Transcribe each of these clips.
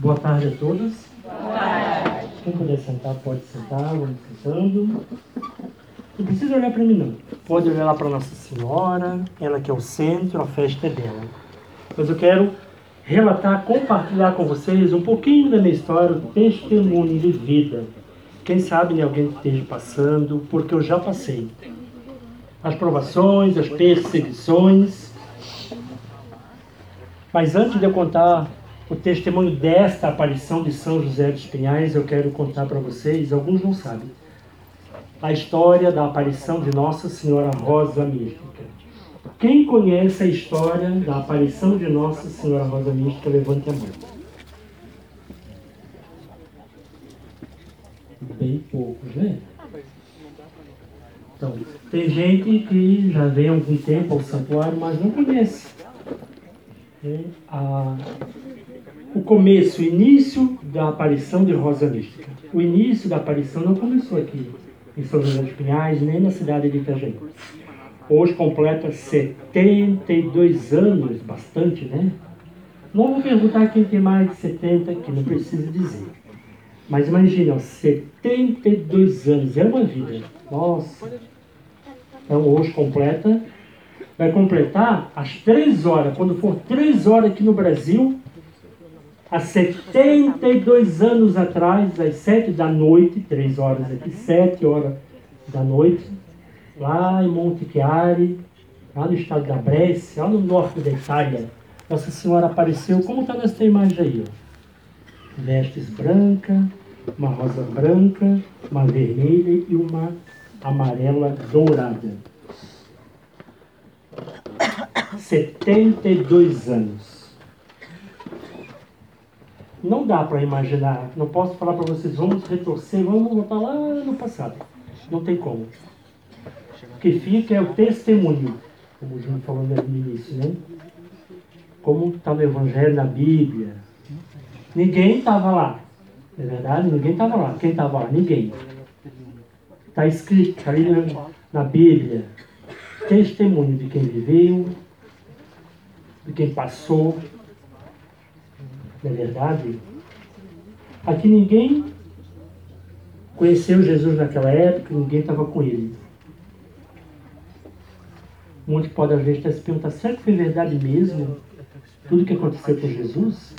Boa tarde a todos. Boa tarde. Quem puder sentar, pode sentar, vamos sentando. Não precisa olhar para mim, não. Pode olhar lá para Nossa Senhora, ela que é o centro, a festa é dela. Mas eu quero relatar, compartilhar com vocês um pouquinho da minha história, o testemunho de vida. Quem sabe né, alguém esteja passando, porque eu já passei. As provações, as perseguições. Mas antes de eu contar o testemunho desta aparição de São José dos Pinhais, eu quero contar para vocês, alguns não sabem, a história da aparição de Nossa Senhora Rosa Mística. Quem conhece a história da aparição de Nossa Senhora Rosa Mística, levante a mão. Bem poucos, né? Então, tem gente que já vem há algum tempo ao santuário, mas não conhece. É, a, o começo, o início da aparição de Rosa Mística. O início da aparição não começou aqui em São José dos Pinhais, nem na cidade de Itajaí. Hoje completa 72 anos, bastante, né? Não vou perguntar quem tem mais de 70, que não precisa dizer. Mas imagina, 72 anos, é uma vida. Nossa. Então hoje completa, vai completar às 3 horas, quando for 3 horas aqui no Brasil, há 72 anos atrás, às 7 da noite, 3 horas aqui, 7 horas da noite, lá em Monte Chiari, lá no estado da Brescia, lá no norte da Itália, Nossa Senhora apareceu, como está nessa imagem aí, ó. Vestes branca, uma rosa branca, uma vermelha e uma amarela dourada. 72 anos. Não dá para imaginar, não posso falar para vocês, vamos retorcer, vamos voltar lá no passado. Não tem como. O que fica é o testemunho, como o João falou no início, né? Como está no Evangelho, na Bíblia. Ninguém estava lá. É verdade? Ninguém estava lá. Quem estava lá? Ninguém. Está escrito ali na Bíblia. Testemunho de quem viveu, de quem passou, não é verdade? Aqui ninguém conheceu Jesus naquela época, ninguém estava com ele. Muitos podem às vezes estar se perguntando, será que foi verdade mesmo tudo que aconteceu com Jesus?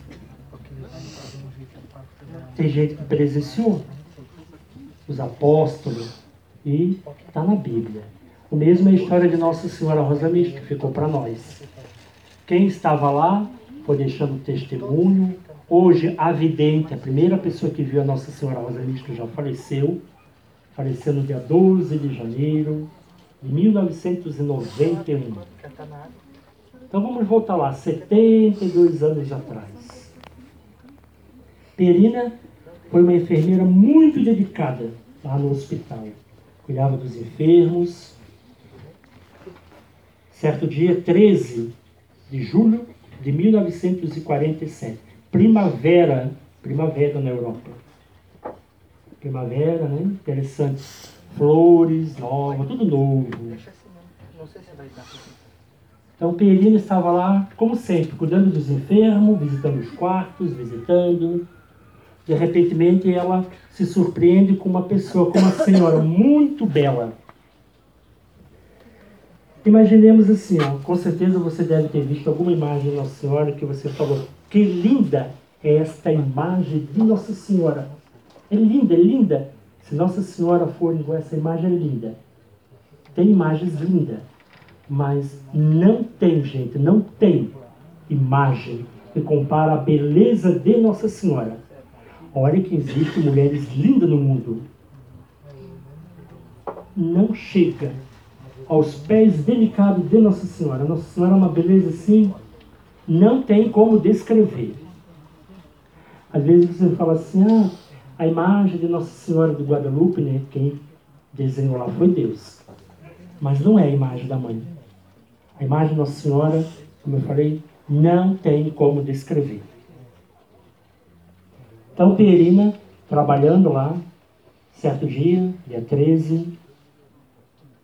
Tem gente que presenciou os apóstolos e está na Bíblia. O mesmo é a história de Nossa Senhora Rosa Mística, que ficou para nós. Quem estava lá foi deixando testemunho. Hoje, a vidente, a primeira pessoa que viu a Nossa Senhora Rosa Mística já faleceu. Faleceu no dia 12 de janeiro de 1991. Então vamos voltar lá, 72 anos atrás. Perina foi uma enfermeira muito dedicada lá no hospital. Cuidava dos enfermos. Certo dia, 13 de julho de 1947. Primavera, primavera na Europa. Primavera, né? Interessante. Flores novas, tudo novo. Então Perina estava lá, como sempre, cuidando dos enfermos, visitando os quartos, visitando. De repente ela se surpreende com uma pessoa, com uma senhora muito bela Imaginemos assim, ó, com certeza você deve ter visto alguma imagem de Nossa Senhora que você falou, que linda é esta imagem de Nossa Senhora. É linda, é linda. Se Nossa Senhora for igual essa imagem, é linda. Tem imagens lindas, mas não tem, gente, não tem imagem que compara a beleza de Nossa Senhora. Olha que existem mulheres lindas no mundo. Não chega aos pés delicados de Nossa Senhora. Nossa Senhora é uma beleza assim, não tem como descrever. Às vezes você fala assim, ah, a imagem de Nossa Senhora de Guadalupe, né? Quem desenhou lá foi Deus. Mas não é a imagem da mãe. A imagem de Nossa Senhora, como eu falei, não tem como descrever. Então, Perina, trabalhando lá, certo dia, dia 13,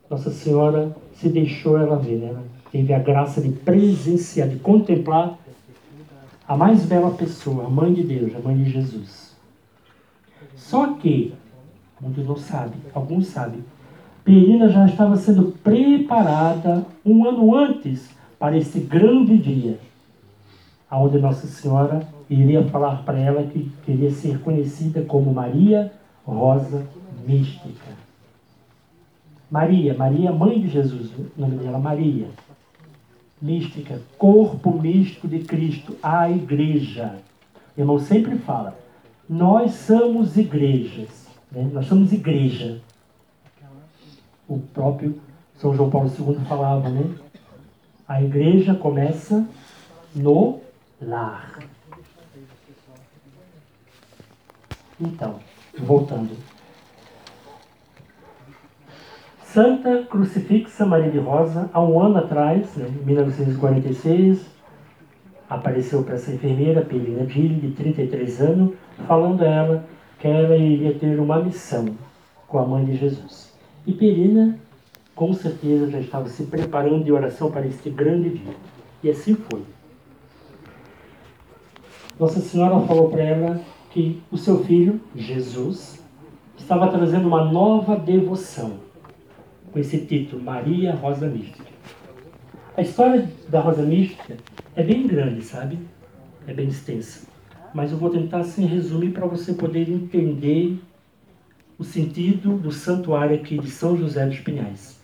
nossa Senhora se deixou ela ver, né? Teve a graça de presenciar, de contemplar a mais bela pessoa, a mãe de Deus, a mãe de Jesus. Só que, muitos não sabem, alguns sabem, Perina já estava sendo preparada um ano antes para esse grande dia, onde Nossa Senhora iria falar para ela que queria ser conhecida como Maria Rosa Mística. Maria, Maria, mãe de Jesus, o nome dela Maria. Mística, corpo místico de Cristo, a igreja. O irmão sempre fala, nós somos igrejas, né? nós somos igreja o próprio São João Paulo II falava, né? A igreja começa no lar. Então, voltando. Santa Crucifixa Maria de Rosa, há um ano atrás, né, em 1946, apareceu para essa enfermeira, Pelina Dille, de 33 anos, falando a ela que ela iria ter uma missão com a mãe de Jesus. E Perina, com certeza, já estava se preparando de oração para este grande dia. E assim foi. Nossa Senhora falou para ela que o seu filho, Jesus, estava trazendo uma nova devoção, com esse título, Maria Rosa Mística. A história da Rosa Mística é bem grande, sabe? É bem extensa. Mas eu vou tentar, assim, resumir para você poder entender o sentido do santuário aqui de São José dos Pinhais.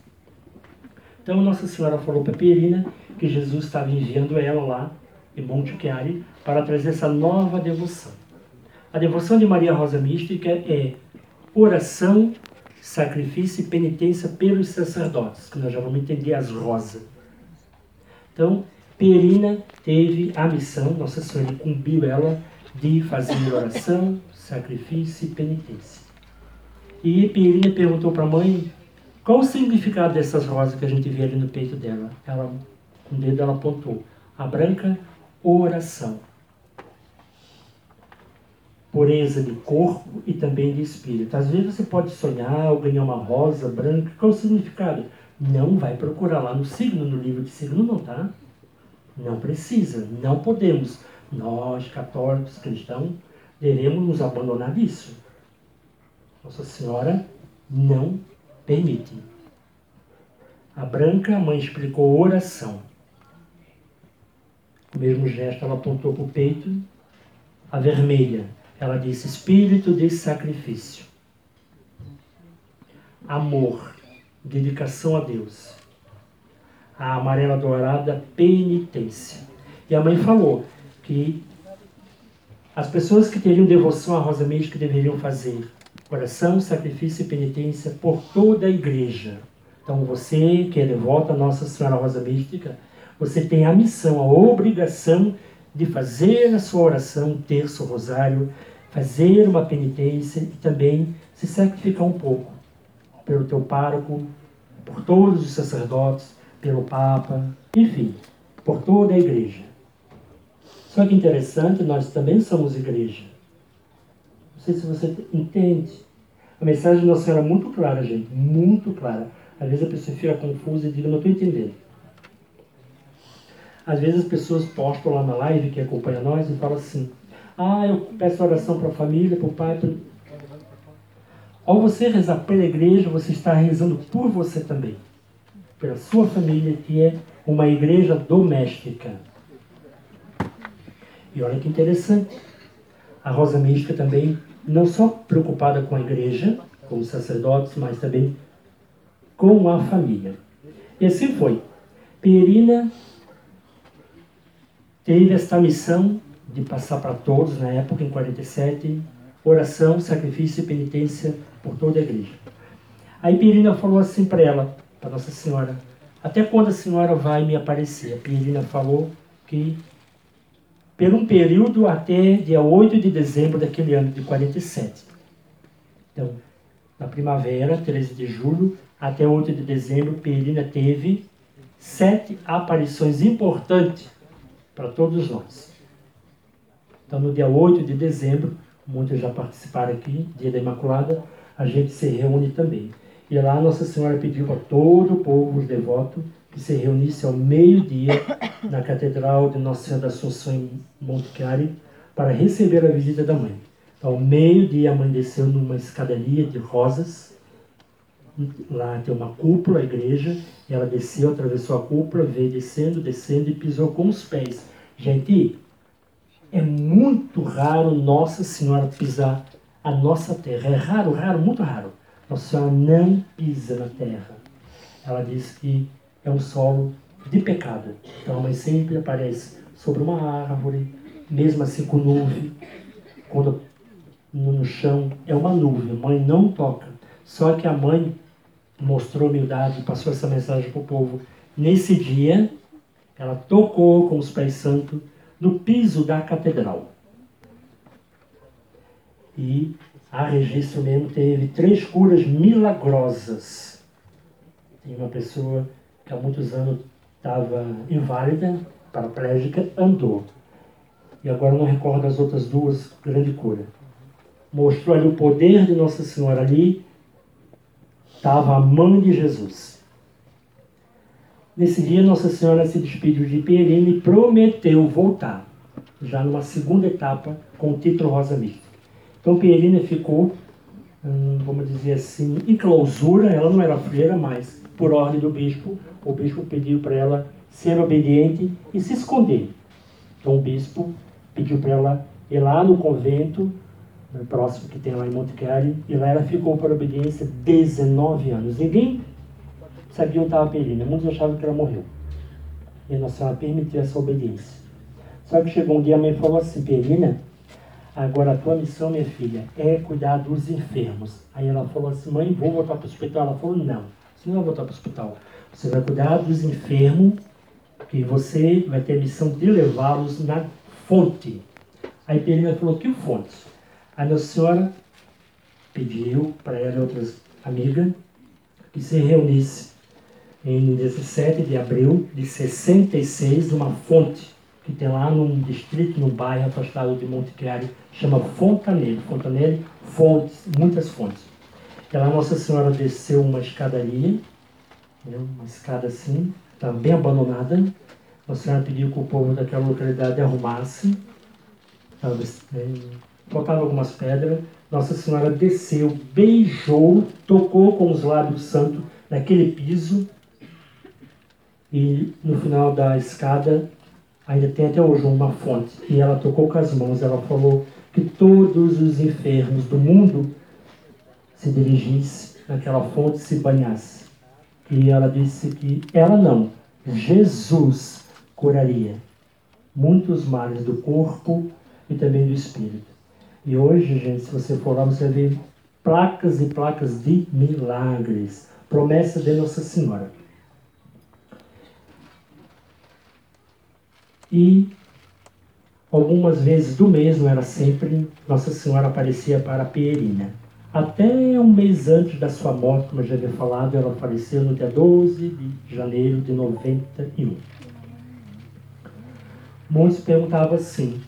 Então Nossa Senhora falou para Perina que Jesus estava enviando ela lá em Monte Chiari para trazer essa nova devoção. A devoção de Maria Rosa Mística é oração, sacrifício e penitência pelos sacerdotes, que nós já vamos entender as rosas. Então, Perina teve a missão, Nossa Senhora incumbiu ela de fazer oração, sacrifício e penitência. E Pierina perguntou para a mãe qual o significado dessas rosas que a gente vê ali no peito dela. Ela, com o dedo ela apontou. A branca, oração. Pureza de corpo e também de espírito. Às vezes você pode sonhar ou ganhar uma rosa branca. Qual o significado? Não vai procurar lá no signo, no livro de signo, não, tá? Não precisa, não podemos. Nós, católicos, cristãos, devemos nos abandonar disso. Nossa Senhora não permite. A branca, a mãe explicou oração. O mesmo gesto, ela apontou para o peito. A vermelha, ela disse espírito de sacrifício. Amor, dedicação a Deus. A amarela dourada, penitência. E a mãe falou que as pessoas que teriam devoção à rosa mística deveriam fazer oração, sacrifício e penitência por toda a igreja. Então você que é devoto a Nossa Senhora Rosa Mística, você tem a missão, a obrigação de fazer a sua oração, terço, rosário, fazer uma penitência e também se sacrificar um pouco pelo teu pároco, por todos os sacerdotes, pelo Papa, enfim, por toda a igreja. Só que interessante, nós também somos igreja. Não sei se você entende. A mensagem Nossa Senhora é muito clara, gente. Muito clara. Às vezes a pessoa fica confusa e diz, não estou entendendo. Às vezes as pessoas postam lá na live que acompanha nós e falam assim, ah, eu peço oração para a família, para o pai. Para... Ao você rezar pela igreja, você está rezando por você também. Pela sua família, que é uma igreja doméstica. E olha que interessante. A Rosa Mística também não só preocupada com a igreja, com os sacerdotes, mas também com a família. E assim foi. Perina teve esta missão de passar para todos, na época, em 47, oração, sacrifício e penitência por toda a igreja. Aí Perina falou assim para ela, para Nossa Senhora, até quando a senhora vai me aparecer? A Perina falou que por um período até dia 8 de dezembro daquele ano de 47. Então, na primavera, 13 de julho, até 8 de dezembro, Perina teve sete aparições importantes para todos nós. Então, no dia 8 de dezembro, muitos já participaram aqui, dia da Imaculada, a gente se reúne também. E lá Nossa Senhora pediu para todo o povo, os devotos, que se reunisse ao meio-dia na Catedral de Nossa Senhora da Assunção em Monte Cari para receber a visita da mãe. Ao meio-dia a mãe desceu numa escadaria de rosas, lá tem uma cúpula, a igreja, ela desceu, atravessou a cúpula, veio descendo, descendo e pisou com os pés. Gente, é muito raro Nossa Senhora pisar a nossa terra. É raro, raro, muito raro. Nossa Senhora não pisa na terra. Ela diz que é um solo de pecado. Então a mãe sempre aparece sobre uma árvore, mesmo assim com nuvem. Quando no chão é uma nuvem, a mãe não toca. Só que a mãe mostrou humildade, passou essa mensagem para o povo. Nesse dia, ela tocou com os pés santos no piso da catedral. E a registro mesmo teve três curas milagrosas. Tem uma pessoa que há muitos anos estava inválida, paraplégica, andou. E agora não recordo as outras duas grandes curas. Mostrou ali o poder de Nossa Senhora ali. Estava a mãe de Jesus. Nesse dia, Nossa Senhora se despediu de Pierina e prometeu voltar, já numa segunda etapa, com o título Rosa Mística. Então, Pierina ficou, hum, vamos dizer assim, em clausura, ela não era freira, mas por ordem do bispo, o bispo pediu para ela ser obediente e se esconder. Então o bispo pediu para ela ir lá no convento, no próximo que tem lá em Monte Cari, e lá ela ficou por obediência 19 anos. Ninguém sabia onde estava a Perina, muitos achavam que ela morreu. E Nossa Senhora permitiu essa obediência. Só que chegou um dia a mãe falou assim, Perina, agora a tua missão, minha filha, é cuidar dos enfermos. Aí ela falou assim, mãe, vou voltar para o hospital. Ela falou, não você não vai voltar para o hospital. Você vai cuidar dos enfermos e você vai ter a missão de levá-los na fonte. Aí Perina falou, que fonte? A Nossa Senhora pediu para ela e outras amigas que se reunisse em 17 de abril de 66 numa fonte que tem lá num distrito, num bairro afastado de Monte Claro, chama Fontanelli. Fontanelli, fontes, muitas fontes. Ela, Nossa Senhora desceu uma escadaria, né, uma escada assim, estava bem abandonada. Nossa Senhora pediu que o povo daquela localidade arrumasse. Né, faltavam algumas pedras. Nossa Senhora desceu, beijou, tocou com os lábios santos naquele piso. E no final da escada, ainda tem até hoje uma fonte. E ela tocou com as mãos, ela falou que todos os enfermos do mundo se dirigisse naquela fonte se banhasse. E ela disse que ela não, Jesus curaria muitos males do corpo e também do espírito. E hoje, gente, se você for lá, você ver placas e placas de milagres, promessa de Nossa Senhora. E algumas vezes do mês, não era sempre, Nossa Senhora aparecia para Pierina. Até um mês antes da sua morte, como eu já havia falado, ela faleceu no dia 12 de janeiro de 91. Muitos perguntavam assim: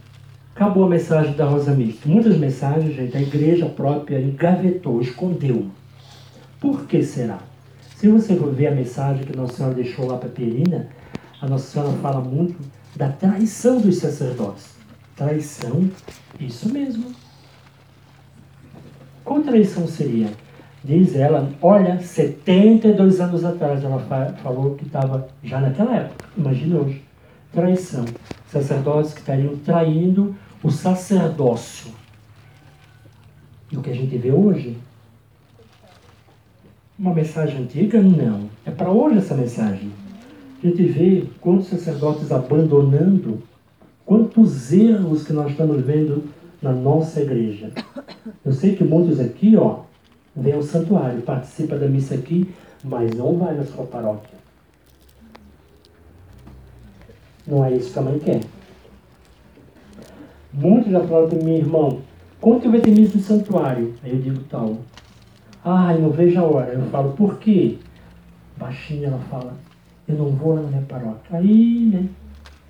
acabou a mensagem da Rosa Mística? Muitas mensagens, gente, a igreja própria engavetou, escondeu. Por que será? Se você for ver a mensagem que Nossa Senhora deixou lá para Perina, a Nossa Senhora fala muito da traição dos sacerdotes. Traição, isso mesmo qual traição seria? Diz ela, olha, 72 anos atrás ela falou que estava já naquela época, imagina hoje. Traição. Sacerdotes que estariam traindo o sacerdócio. E o que a gente vê hoje? Uma mensagem antiga? Não. É para hoje essa mensagem. A gente vê quantos sacerdotes abandonando, quantos erros que nós estamos vendo na nossa igreja. Eu sei que muitos aqui, ó, vêm ao santuário, participa da missa aqui, mas não vai na sua paróquia. Não é isso que a mãe quer. Muitos já falaram para mim, irmão, que vai ter missa no santuário? Aí eu digo tal. Ah, eu não vejo a hora. Eu falo, por quê? Baixinho ela fala, eu não vou na minha paróquia. Aí, né?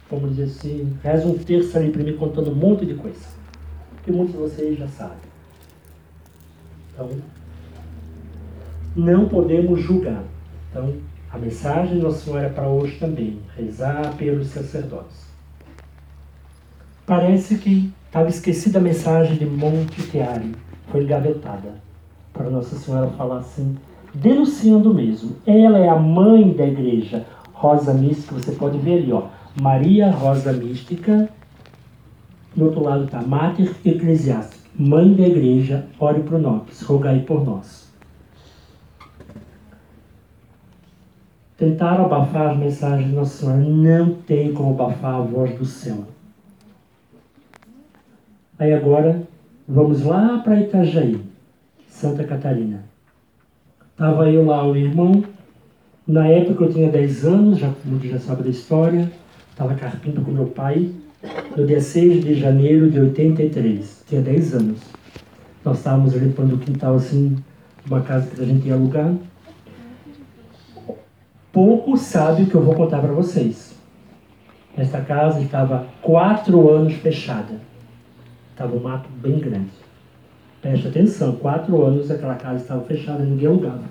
Vamos dizer assim, reza um terço ali para mim contando um monte de coisa que muitos de vocês já sabem. Então, não podemos julgar. Então, A mensagem de Nossa Senhora é para hoje também, rezar pelos sacerdotes. Parece que estava esquecida a mensagem de Monte Teari, foi engavetada, para Nossa Senhora falar assim, denunciando mesmo. Ela é a mãe da igreja, Rosa Mística, você pode ver ali, ó, Maria Rosa Mística, do outro lado está Mater Eclesiástica, mãe da igreja, ore por nós, rogai por nós. Tentaram abafar as mensagens de Nossa Senhora. Não tem como abafar a voz do céu. Aí agora, vamos lá para Itajaí, Santa Catarina. Estava eu lá, o irmão. Na época eu tinha 10 anos, já, já sabe da história. Estava carpindo com meu pai. No dia 6 de janeiro de 83. Tinha 10 anos. Nós estávamos limpando o quintal assim, uma casa que a gente ia alugar pouco sabe o que eu vou contar para vocês. Esta casa estava quatro anos fechada. Estava um mato bem grande. Preste atenção, quatro anos aquela casa estava fechada, ninguém alugava.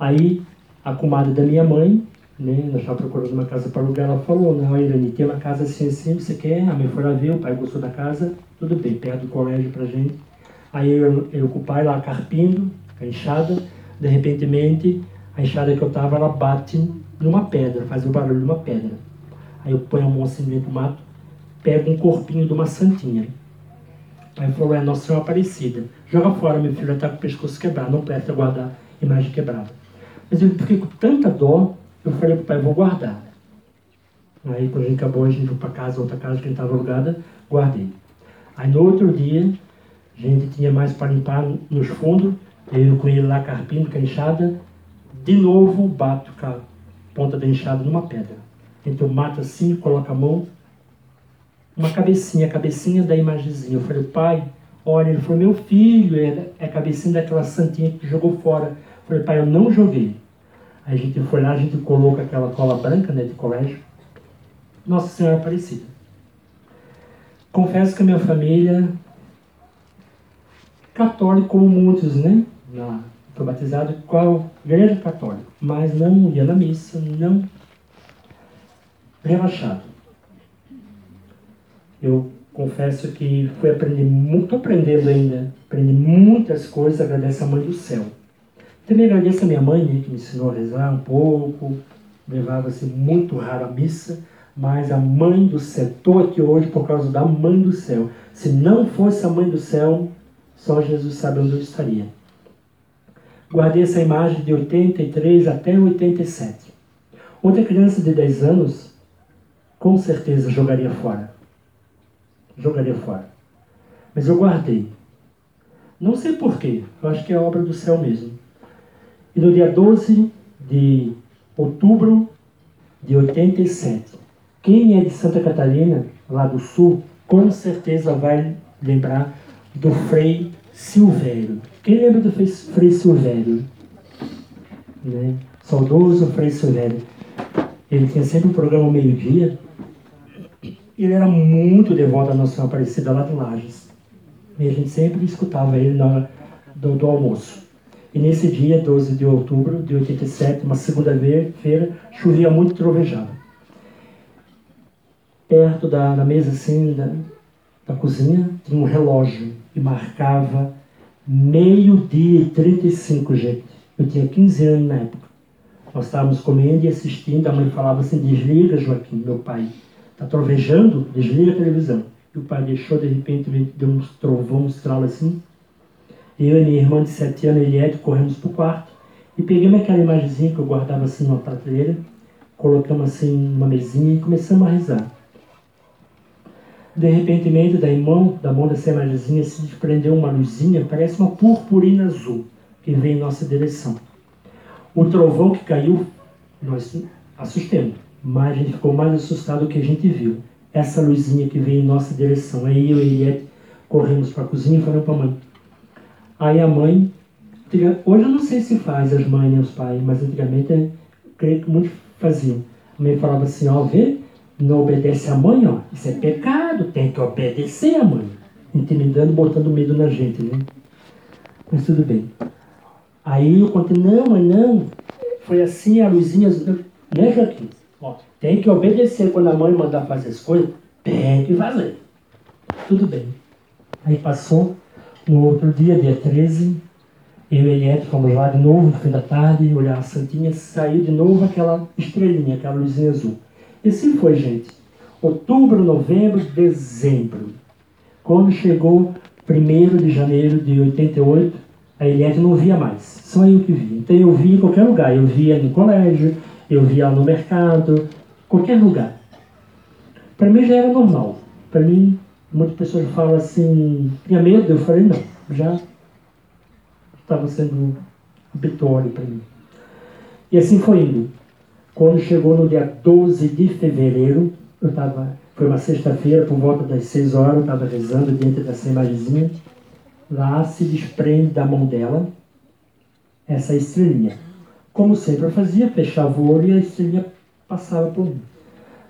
Aí a comadre da minha mãe, né, nós estávamos procurando uma casa para alugar, ela falou, não, Irene, tem uma casa assim assim, você quer? A mãe foi lá ver, o pai gostou da casa, tudo bem, perto do colégio pra gente. Aí eu, eu com o pai lá carpindo, a enxada, de repentemente a enxada que eu tava, ela bate numa pedra, faz o barulho de uma pedra. Aí eu ponho a mão assim dentro do mato, pego um corpinho de uma santinha. Aí falou, é Nossa Senhora Aparecida. Joga fora, meu filho, já está com o pescoço quebrado, não presta guardar imagem quebrada. Mas eu fiquei com tanta dó, eu falei pro pai, vou guardar. Aí quando a gente acabou, a gente foi para casa, outra casa que estava alugada, guardei. Aí no outro dia, a gente tinha mais para limpar nos fundos, eu com ele lá carpindo, com a enxada, de novo, bato com a ponta da enxada numa pedra. Então mato assim, coloco a mão, uma cabecinha, a cabecinha da imagenzinha. Eu falei, pai, olha, ele foi meu filho, é, é a cabecinha daquela santinha que jogou fora. Eu falei, pai, eu não joguei. Aí a gente foi lá, a gente coloca aquela cola branca, né, de colégio. Nossa Senhora Aparecida. Confesso que a minha família, católica como muitos, né, na foi batizado a igreja católica, mas não ia na missa, não relaxado. Eu confesso que fui aprender muito, aprendendo ainda, aprendi muitas coisas, agradeço a mãe do céu. Também agradeço a minha mãe, né, que me ensinou a rezar um pouco, levava-se muito raro a missa, mas a mãe do céu, estou aqui hoje por causa da mãe do céu. Se não fosse a mãe do céu, só Jesus sabe onde eu estaria. Guardei essa imagem de 83 até 87. Outra criança de 10 anos, com certeza jogaria fora. Jogaria fora. Mas eu guardei. Não sei porquê, eu acho que é obra do céu mesmo. E no dia 12 de outubro de 87, quem é de Santa Catarina, lá do sul, com certeza vai lembrar do Frei Silvério. Quem lembra do Frei Silvério? Né? Saudoso Frei Silvério. Ele tinha sempre um programa meio-dia. Ele era muito devoto à Nossa Aparecida lá de Lages. E a gente sempre escutava ele na hora do, do almoço. E nesse dia, 12 de outubro de 87, uma segunda-feira, chovia muito trovejava. Perto da, da mesa assim, da, da cozinha, tinha um relógio e marcava meio-dia e 35, gente. Eu tinha 15 anos na época. Nós estávamos comendo e assistindo, a mãe falava assim, desliga, Joaquim, meu pai. Está trovejando? Desliga a televisão. E o pai deixou, de repente, deu uns trovão, uns tralos assim. Eu e minha irmã de 7 anos, Eliette, corremos para o quarto e pegamos aquela imagenzinha que eu guardava assim numa prateleira, colocamos assim numa mesinha e começamos a rezar. De repente, da mão, da mão dessa imagenzinha se desprendeu uma luzinha, parece uma purpurina azul, que vem em nossa direção. O trovão que caiu, nós assustamos, mas a gente ficou mais assustado do que a gente viu. Essa luzinha que veio em nossa direção. Aí eu e Eliette corremos para a cozinha e falamos para a mãe. Aí a mãe, hoje eu não sei se faz as mães e os pais, mas antigamente creio que muitos faziam. A mãe falava assim, ó, vê, não obedece a mãe, ó, isso é pecado, tem que obedecer a mãe. Intimidando, botando medo na gente, né? Mas tudo bem. Aí eu contei, não, mãe, não. foi assim a luzinha, né, Joaquim? Tem que obedecer quando a mãe mandar fazer as coisas, tem que fazer. Tudo bem. Aí passou, no outro dia, dia 13, eu e Eliette fomos lá de novo no fim da tarde, olhar a Santinha, saiu de novo aquela estrelinha, aquela luzinha azul. E assim foi, gente. Outubro, novembro, dezembro. Quando chegou 1 de janeiro de 88, a Eliette não via mais, só eu que via. Então eu via em qualquer lugar, eu via no colégio, eu via no mercado, qualquer lugar. Para mim já era normal. Para mim, muitas pessoas falam assim, tinha medo? Eu falei, não, já estava sendo habitual para mim. E assim foi indo. Quando chegou no dia 12 de fevereiro, eu estava, foi uma sexta-feira, por volta das 6 horas, eu estava rezando diante dessa imagenzinha. Lá se desprende da mão dela essa estrelinha. Como sempre eu fazia, fechava o olho e a estrelinha passava por mim.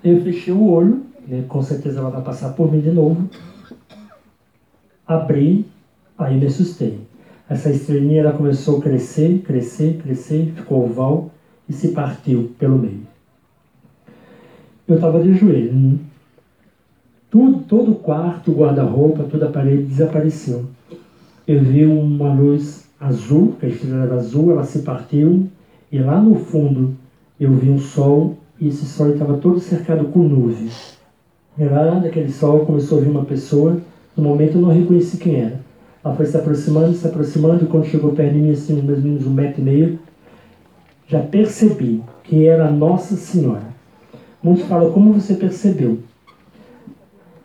Eu fechei o olho, né, com certeza ela vai passar por mim de novo. Abri, aí me assustei. Essa estrelinha ela começou a crescer, crescer, crescer, ficou oval e se partiu pelo meio. Eu estava de joelho. Tudo, todo o quarto, guarda-roupa, toda a parede desapareceu. Eu vi uma luz azul, a estrela era azul, ela se partiu, e lá no fundo eu vi um sol, e esse sol estava todo cercado com nuvens. E lá naquele sol começou a vir uma pessoa, no momento eu não reconheci quem era. Ela foi se aproximando, se aproximando, e quando chegou perto de mim, assim, mais ou menos um metro e meio, já percebi que era Nossa Senhora. Muitos falam, como você percebeu?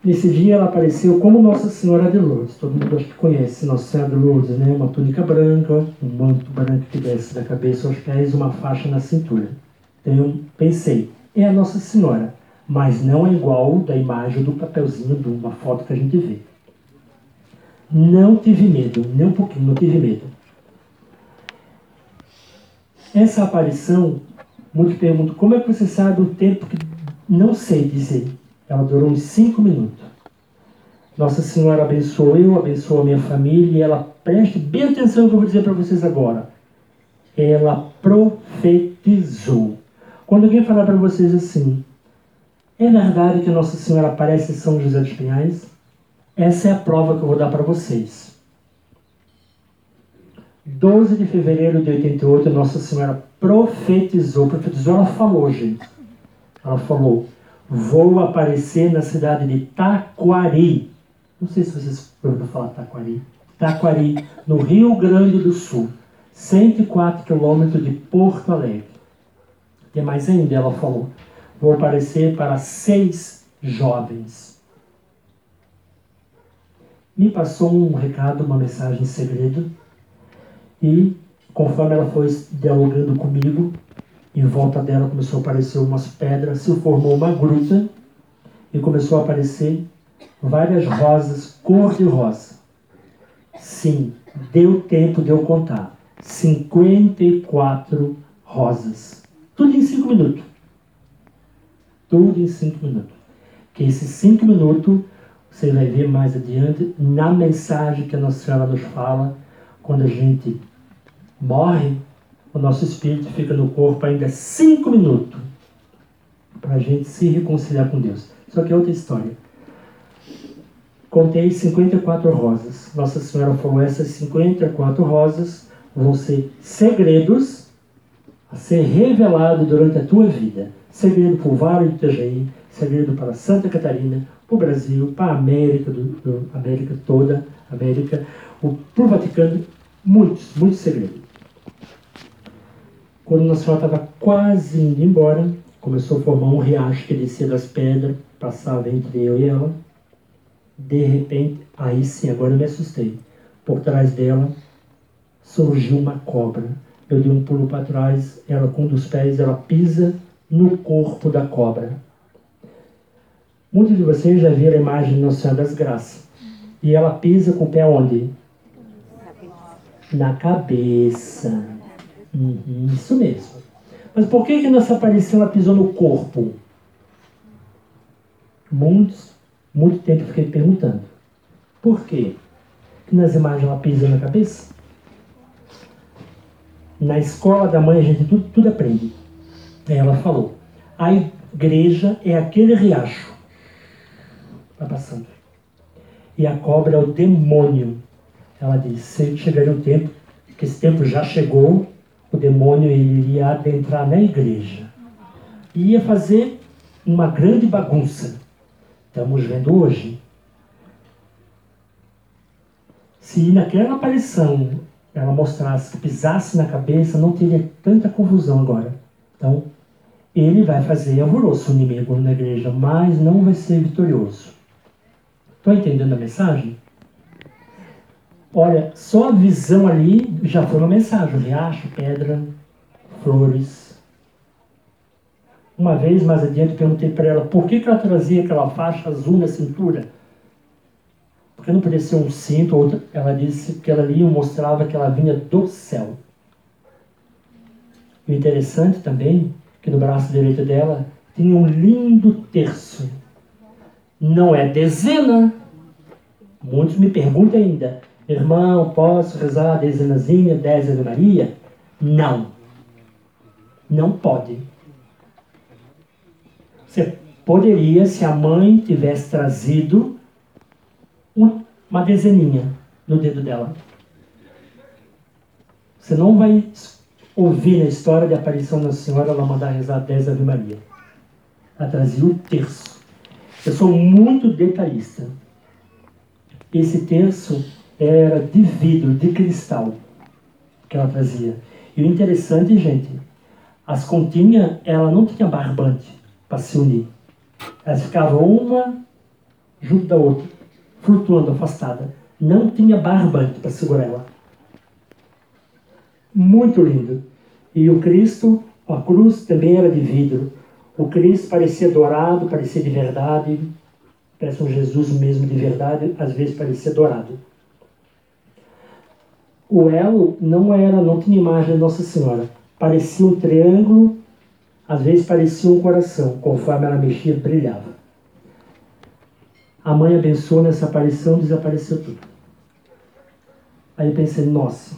Nesse dia ela apareceu como Nossa Senhora de Lourdes. Todo mundo acho que conhece Nossa Senhora de Lourdes, né? Uma túnica branca, um manto branco que desce da cabeça aos pés, uma faixa na cintura. Então eu pensei, é a Nossa Senhora, mas não é igual da imagem do papelzinho de uma foto que a gente vê. Não tive medo, nem um pouquinho, não tive medo. Essa aparição, muito perguntam, como é que você sabe o tempo que. Não sei dizer. Ela durou uns cinco minutos. Nossa Senhora abençoou eu, abençoou a minha família, e ela, preste bem atenção no que eu vou dizer para vocês agora. Ela profetizou. Quando alguém falar para vocês assim, é verdade que Nossa Senhora aparece em São José dos Pinhais? Essa é a prova que eu vou dar para vocês. 12 de fevereiro de 88, Nossa Senhora profetizou. Profetizou, ela falou, gente. Ela falou: Vou aparecer na cidade de Taquari. Não sei se vocês ouviram falar Taquari. Taquari, no Rio Grande do Sul, 104 quilômetros de Porto Alegre. Tem mais ainda, ela falou: Vou aparecer para seis jovens. Me passou um recado, uma mensagem em segredo e conforme ela foi dialogando comigo, em volta dela começou a aparecer umas pedras, se formou uma gruta e começou a aparecer várias rosas cor-de-rosa. Sim, deu tempo de eu contar. 54 rosas. Tudo em 5 minutos. Tudo em 5 minutos. Que esses 5 minutos, você vai ver mais adiante, na mensagem que a Nossa Senhora nos fala, quando a gente morre, o nosso espírito fica no corpo ainda cinco minutos para a gente se reconciliar com Deus. Só que é outra história. Contei 54 rosas. Nossa Senhora falou: essas 54 rosas vão ser segredos a ser revelado durante a tua vida. Segredo para o Vale do Itajaí, segredo para Santa Catarina, para o Brasil, para a América, do, do América toda, América, para o Vaticano, muitos, muitos segredos. Quando Nossa Senhora estava quase indo embora, começou a formar um riacho que descia das pedras, passava entre eu e ela. De repente, aí sim, agora eu me assustei. Por trás dela surgiu uma cobra. Eu dei um pulo para trás, ela com um dos pés, ela pisa no corpo da cobra. Muitos de vocês já viram a imagem de Nossa Senhora das Graças. E ela pisa com o pé onde? Na cabeça. Uhum, isso mesmo. Mas por que, que nessa aparição ela pisou no corpo? Muitos, muito tempo eu fiquei perguntando. Por quê? Que nas imagens ela pisa na cabeça? Na escola da mãe a gente tudo, tudo aprende. Ela falou: a igreja é aquele riacho. Vai passando. E a cobra é o demônio. Ela disse: chegaria o tempo, que esse tempo já chegou, o demônio iria adentrar na igreja. E ia fazer uma grande bagunça. Estamos vendo hoje. Se naquela aparição ela mostrasse que pisasse na cabeça, não teria tanta confusão agora. Então, ele vai fazer alvoroço o inimigo na igreja, mas não vai ser vitorioso. Estão entendendo a mensagem? Olha, só a visão ali já foi uma mensagem. Riacho, pedra, flores. Uma vez mais adiante perguntei para ela por que, que ela trazia aquela faixa azul na cintura. Porque não podia ser um cinto ou outra. Ela disse que ela ali mostrava que ela vinha do céu. O interessante também que no braço direito dela tinha um lindo terço. Não é dezena. Muitos me perguntam ainda, irmão, posso rezar a dezenazinha, dez Ave Maria? Não. Não pode. Você poderia, se a mãe tivesse trazido uma dezeninha no dedo dela. Você não vai ouvir na história de aparição da Senhora ela mandar rezar 10 Ave Maria. Ela trazia o terço. Eu sou muito detalhista. Esse terço era de vidro, de cristal, que ela trazia. E o interessante, gente, as continhas, ela não tinha barbante para se unir. Elas ficavam uma junto da outra, flutuando, afastada. Não tinha barbante para segurar ela muito lindo. E o Cristo, a cruz também era de vidro. O Cristo parecia dourado, parecia de verdade. Parece um Jesus mesmo de verdade, às vezes parecia dourado. O elo não era, não tinha imagem de Nossa Senhora. Parecia um triângulo, às vezes parecia um coração, conforme ela mexia, brilhava. A mãe abençoou nessa aparição, desapareceu tudo. Aí eu pensei, nossa,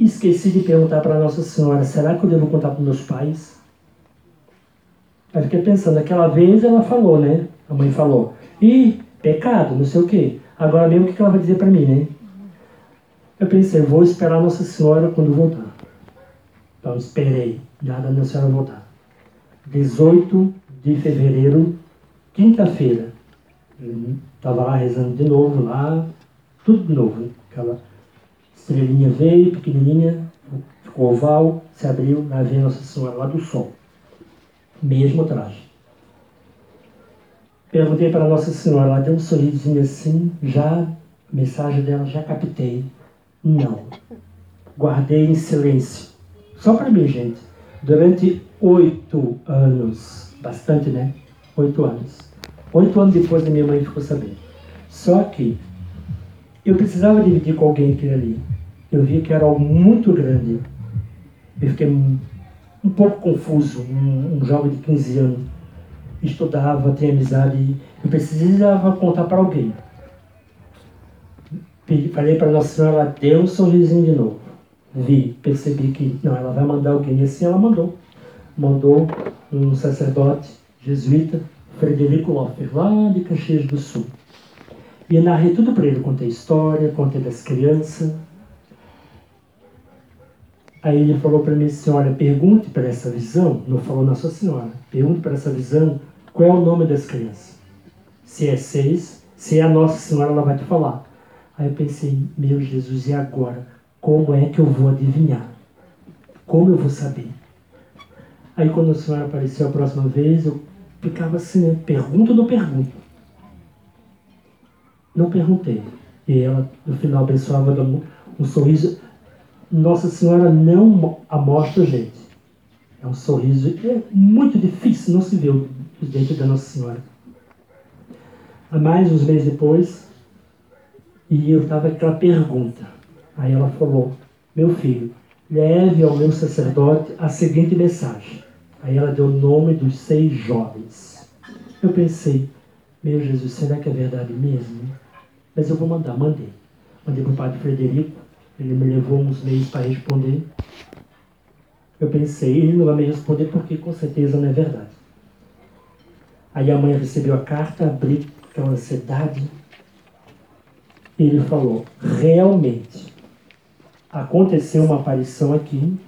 Esqueci de perguntar para Nossa Senhora: será que eu devo contar para meus pais? Aí fiquei pensando, aquela vez ela falou, né? A mãe falou: ih, pecado, não sei o quê. Agora mesmo o que ela vai dizer para mim, né? Eu pensei, vou esperar Nossa Senhora quando voltar. Então esperei, nada da Nossa Senhora voltar. 18 de fevereiro, quinta-feira. Estava lá rezando de novo, lá, tudo de novo. Aquela estrelinha veio, pequenininha, ficou oval, se abriu, lá vem Nossa Senhora lá do Sol. Mesmo traje. Perguntei para Nossa Senhora, ela deu um sorrisinho assim, já, a mensagem dela já captei. Não. Guardei em silêncio. Só para mim, gente. Durante oito anos, bastante, né? Oito anos. Oito anos depois a minha mãe ficou sabendo. Só que eu precisava dividir com alguém aquilo ali eu vi que era algo muito grande. Eu fiquei um, pouco confuso, um, um, jovem de 15 anos. Estudava, tinha amizade, eu precisava contar para alguém. Falei para Nossa Senhora, ela deu um sorrisinho de novo. Vi, percebi que, não, ela vai mandar alguém. E assim ela mandou. Mandou um sacerdote jesuíta, Frederico Loffer, lá de Caxias do Sul. E narrei tudo para ele, contei história, contei das crianças, Aí ele falou para mim assim: Olha, pergunte para essa visão, não falou Nossa Senhora, pergunte para essa visão qual é o nome das crianças. Se é seis, se é a Nossa Senhora, ela vai te falar. Aí eu pensei: Meu Jesus, e agora? Como é que eu vou adivinhar? Como eu vou saber? Aí quando a senhora apareceu a próxima vez, eu ficava assim: né? ou não pergunto? Não perguntei. E ela, no final, abençoava, dando um sorriso. Nossa Senhora não amostra gente. É um sorriso. É muito difícil não se ver o dente da Nossa Senhora. Há mais uns meses depois, e eu estava aquela pergunta. Aí ela falou: Meu filho, leve ao meu sacerdote a seguinte mensagem. Aí ela deu o nome dos seis jovens. Eu pensei: Meu Jesus, será que é verdade mesmo? Mas eu vou mandar, mandei. Mandei para o padre Frederico Ele me levou uns meses para responder. Eu pensei, ele não vai me responder porque com certeza não é verdade. Aí a mãe recebeu a carta, abriu aquela ansiedade. Ele falou: realmente, aconteceu uma aparição aqui.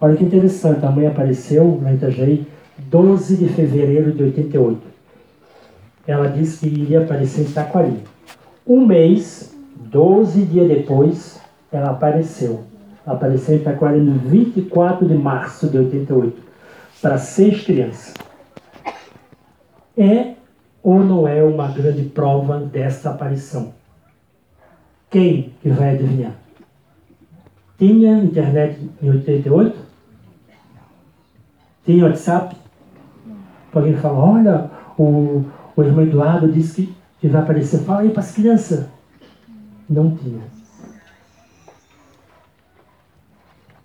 Olha que interessante, a mãe apareceu em Itajaí 12 de fevereiro de 88. Ela disse que iria aparecer em Taquari. Um mês, 12 dias depois, ela apareceu. Apareceu em Taquari no 24 de março de 88, para seis crianças. É ou não é uma grande prova dessa aparição? Quem que vai adivinhar? Tinha internet em 88? Tinha WhatsApp? Alguém fala, olha, o, o irmão Eduardo disse que, que vai aparecer. Fala aí para as crianças. Não tinha.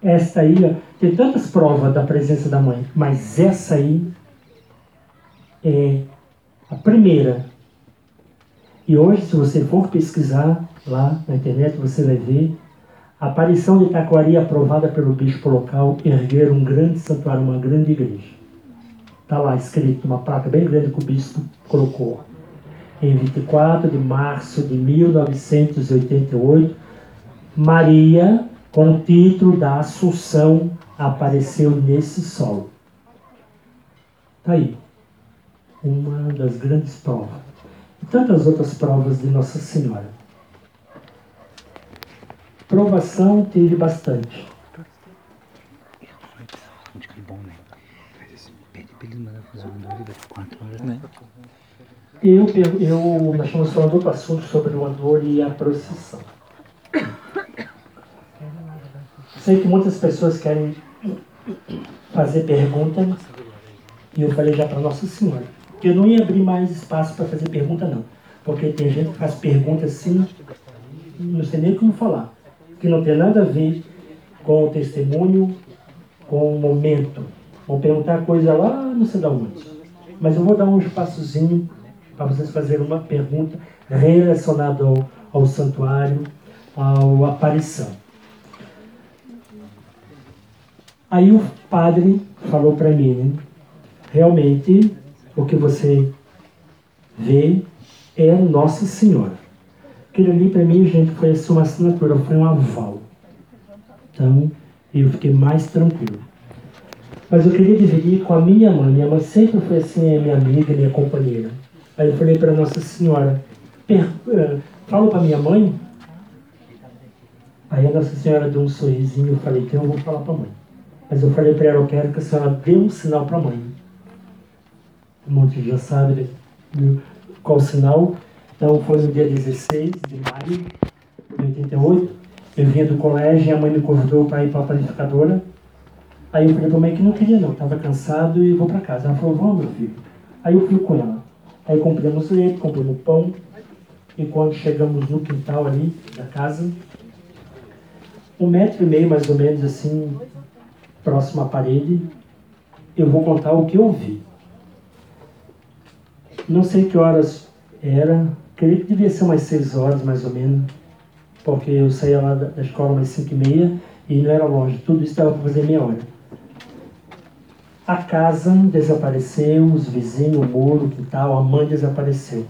Esta aí, tem tantas provas da presença da mãe, mas essa aí é a primeira. E hoje, se você for pesquisar lá na internet, você vai ver a aparição de Taquari aprovada pelo bispo local erguer um grande santuário, uma grande igreja. Está lá escrito uma placa bem grande que o bispo colocou. Em 24 de março de 1988, Maria, com o título da Assunção, apareceu nesse solo. Está aí. Uma das grandes provas. E tantas outras provas de Nossa Senhora. Provação teve bastante. Eu, eu, nós estamos falando outro assunto sobre o andor e a procissão. Sei que muitas pessoas querem fazer perguntas e eu falei já para Nossa Senhora eu não ia abrir mais espaço para fazer pergunta não, porque tem gente que faz perguntas assim, não sei nem como falar, que não tem nada a ver com o testemunho, com o momento. Vão perguntar coisa lá, não sei de onde. Mas eu vou dar um espaçozinho para vocês fazerem uma pergunta relacionada ao, ao santuário, à aparição. Aí o padre falou para mim, né? realmente o que você vê é Nossa Senhora. Aquilo ali para mim, gente, foi assim uma assinatura, foi um aval. Então, eu fiquei mais tranquilo. Mas eu queria dividir com a minha mãe. Minha mãe sempre foi assim, minha amiga, minha companheira. Aí eu falei para Nossa Senhora, uh, falo para minha mãe. Aí a Nossa Senhora deu um sorrisinho, eu falei, então eu vou falar para a mãe. Mas eu falei para ela, eu quero que a senhora dê um sinal para a mãe. Um monte já sabe né, qual sinal. Então foi no dia 16 de maio de 88. Eu vinha do colégio e a mãe me convidou para ir para a planificadora. Aí eu falei para a mãe que não queria não, estava cansado e vou para casa. Ela falou, vamos meu filho. Aí eu fui com ela. Aí compramos leite, compramos pão. E quando chegamos no quintal ali da casa, um metro e meio mais ou menos assim, próximo à parede, eu vou contar o que eu vi. Não sei que horas era, creio que devia ser umas seis horas mais ou menos, porque eu saía lá da escola umas cinco e meia e não era longe, tudo isso dava para fazer meia hora. A casa desapareceu, os vizinhos, o muro, o quintal, a mãe desapareceu.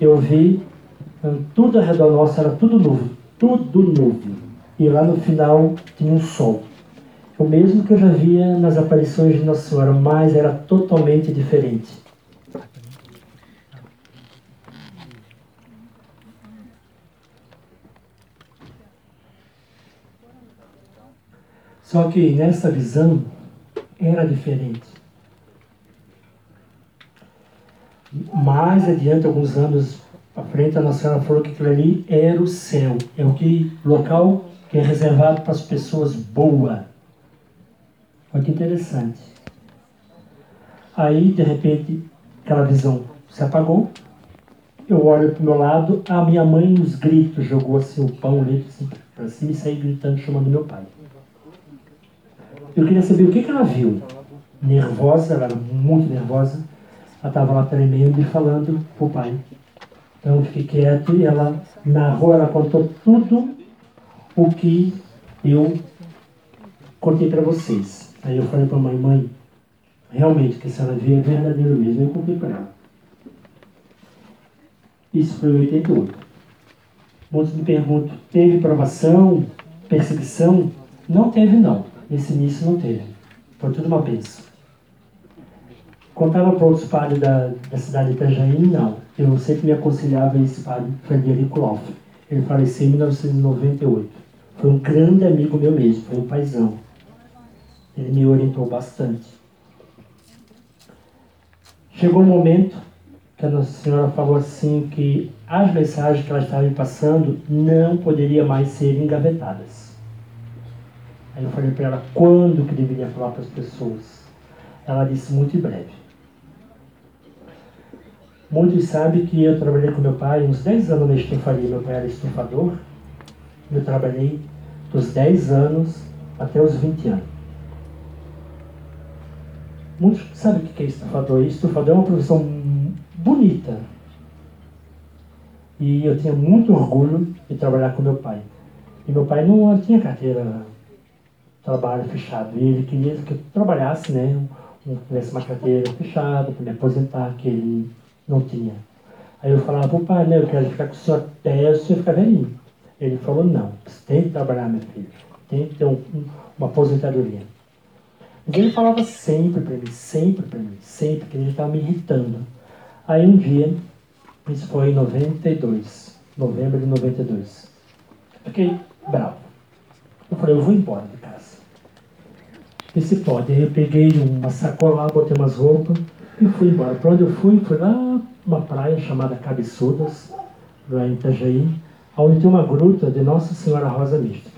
Eu vi, hum, tudo ao redor nosso era tudo novo, tudo novo. E lá no final tinha um sol. O mesmo que eu já via nas aparições de Nossa Senhora, mas era totalmente diferente. Só que nessa visão era diferente. Mais adiante, alguns anos à frente, a Nossa Senhora falou que aquilo ali era o céu. É o que, local que é reservado para as pessoas boas. Olha que interessante. Aí, de repente, aquela visão se apagou. Eu olho para o meu lado, a minha mãe, nos gritos, jogou assim o pão, o leite assim para cima e saí gritando, chamando meu pai. Eu queria saber o que, que ela viu. Nervosa, ela era muito nervosa. Ela estava lá tremendo e falando para o pai. Então eu fiquei quieto e ela narrou, ela contou tudo o que eu contei para vocês. Aí eu falei para a mãe, mãe, realmente, que a senhora vê é verdadeiro mesmo. Eu contei para ela. Isso foi em 88. Muitos me perguntam, teve provação, perseguição? Não teve, não. Nesse início não teve. Foi tudo uma bênção. Contava para outros padres da, da cidade de Itajaí, não. Eu sempre me aconselhava esse padre, Frederico Loff. Ele faleceu em 1998. Foi um grande amigo meu mesmo, foi um paizão. Ele me orientou bastante. Chegou um momento que a Nossa Senhora falou assim que as mensagens que ela estava me passando não poderiam mais ser engavetadas. Aí eu falei para ela quando que deveria falar para as pessoas. Ela disse muito em breve. Muitos sabem que eu trabalhei com meu pai uns 10 anos na estufaria. Meu pai era estufador. Eu trabalhei dos 10 anos até os 20 anos. Muitos sabem o que é estufador. Estufador é uma profissão bonita. E eu tinha muito orgulho de trabalhar com meu pai. E meu pai não tinha carteira trabalho fechado. E ele queria que eu trabalhasse, né? Um, tivesse uma carteira fechada para me aposentar, que ele não tinha. Aí eu falava pro pai, né? Eu quero ficar com o senhor até o senhor ficar velhinho. Ele falou, não, você tem que trabalhar, meu filho. Tem que ter um, uma aposentadoria. Mas ele falava sempre para mim, sempre para mim, sempre, que ele estava me irritando. Aí um dia, isso foi em 92, novembro de 92, fiquei bravo. Eu falei, eu vou embora E se pode. Aí eu peguei uma sacola, botei umas roupas e fui embora. Para onde eu fui? Fui lá uma praia chamada Cabeçudas, lá em Itajaí, onde tem uma gruta de Nossa Senhora Rosa Mística.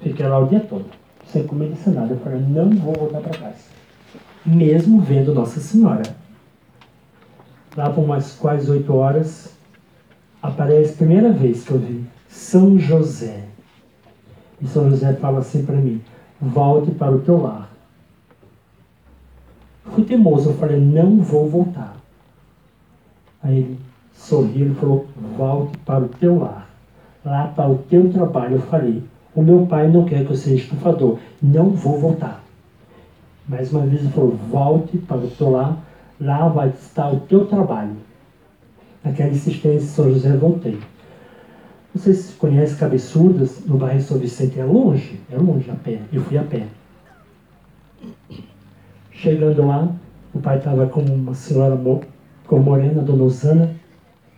Fiquei lá o dia todo, sem comer sem nada. Eu falei, não vou voltar para casa. Mesmo vendo Nossa Senhora lá por umas quase oito horas, aparece a primeira vez que eu vi São José. E São José fala assim para mim: volte para o teu lar. Fui teimoso, eu falei: não vou voltar. Aí ele sorriu e falou: volte para o teu lar. Lá para o teu trabalho. Eu falei: o meu pai não quer que eu seja estufador. Não vou voltar. Mais uma vez ele falou: volte para o teu lar Lá vai estar o teu trabalho. Naquela insistência, São José voltei. Vocês conhecem Cabeçudas, no bairro São Vicente? É longe, é longe a pé. Eu fui a pé. Chegando lá, o pai estava com uma senhora com morena, dona Osana,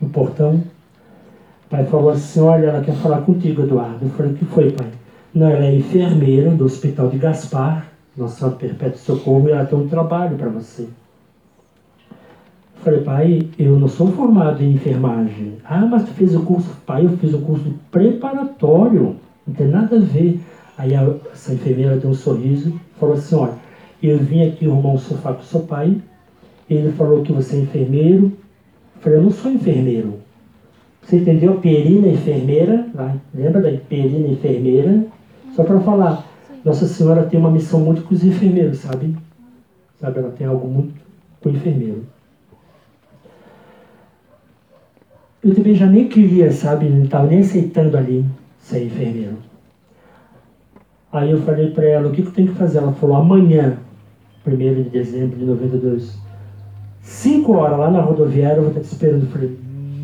no portão. O pai falou assim, olha, ela quer falar contigo, Eduardo. Eu falei, o que foi, pai? Não, ela é enfermeira do Hospital de Gaspar, Nossa Perpétuo Socorro, e ela tem um trabalho para você. Falei, pai, eu não sou formado em enfermagem. Ah, mas tu fez o curso, pai, eu fiz o curso preparatório. Não tem nada a ver. Aí a, essa enfermeira deu um sorriso falou assim, olha, eu vim aqui arrumar um sofá com seu pai. Ele falou que você é enfermeiro. Eu falei, eu não sou enfermeiro. Você entendeu? Perina enfermeira, lá, lembra da perina enfermeira? Só para falar, Nossa Senhora tem uma missão muito com os enfermeiros, sabe? Sabe, ela tem algo muito com o enfermeiro. Eu também já nem queria, sabe? Não estava nem aceitando ali ser enfermeiro. Aí eu falei para ela, o que, que eu tenho que fazer? Ela falou, amanhã, 1 de dezembro de 92, 5 horas lá na rodoviária, eu vou estar te esperando. Eu falei,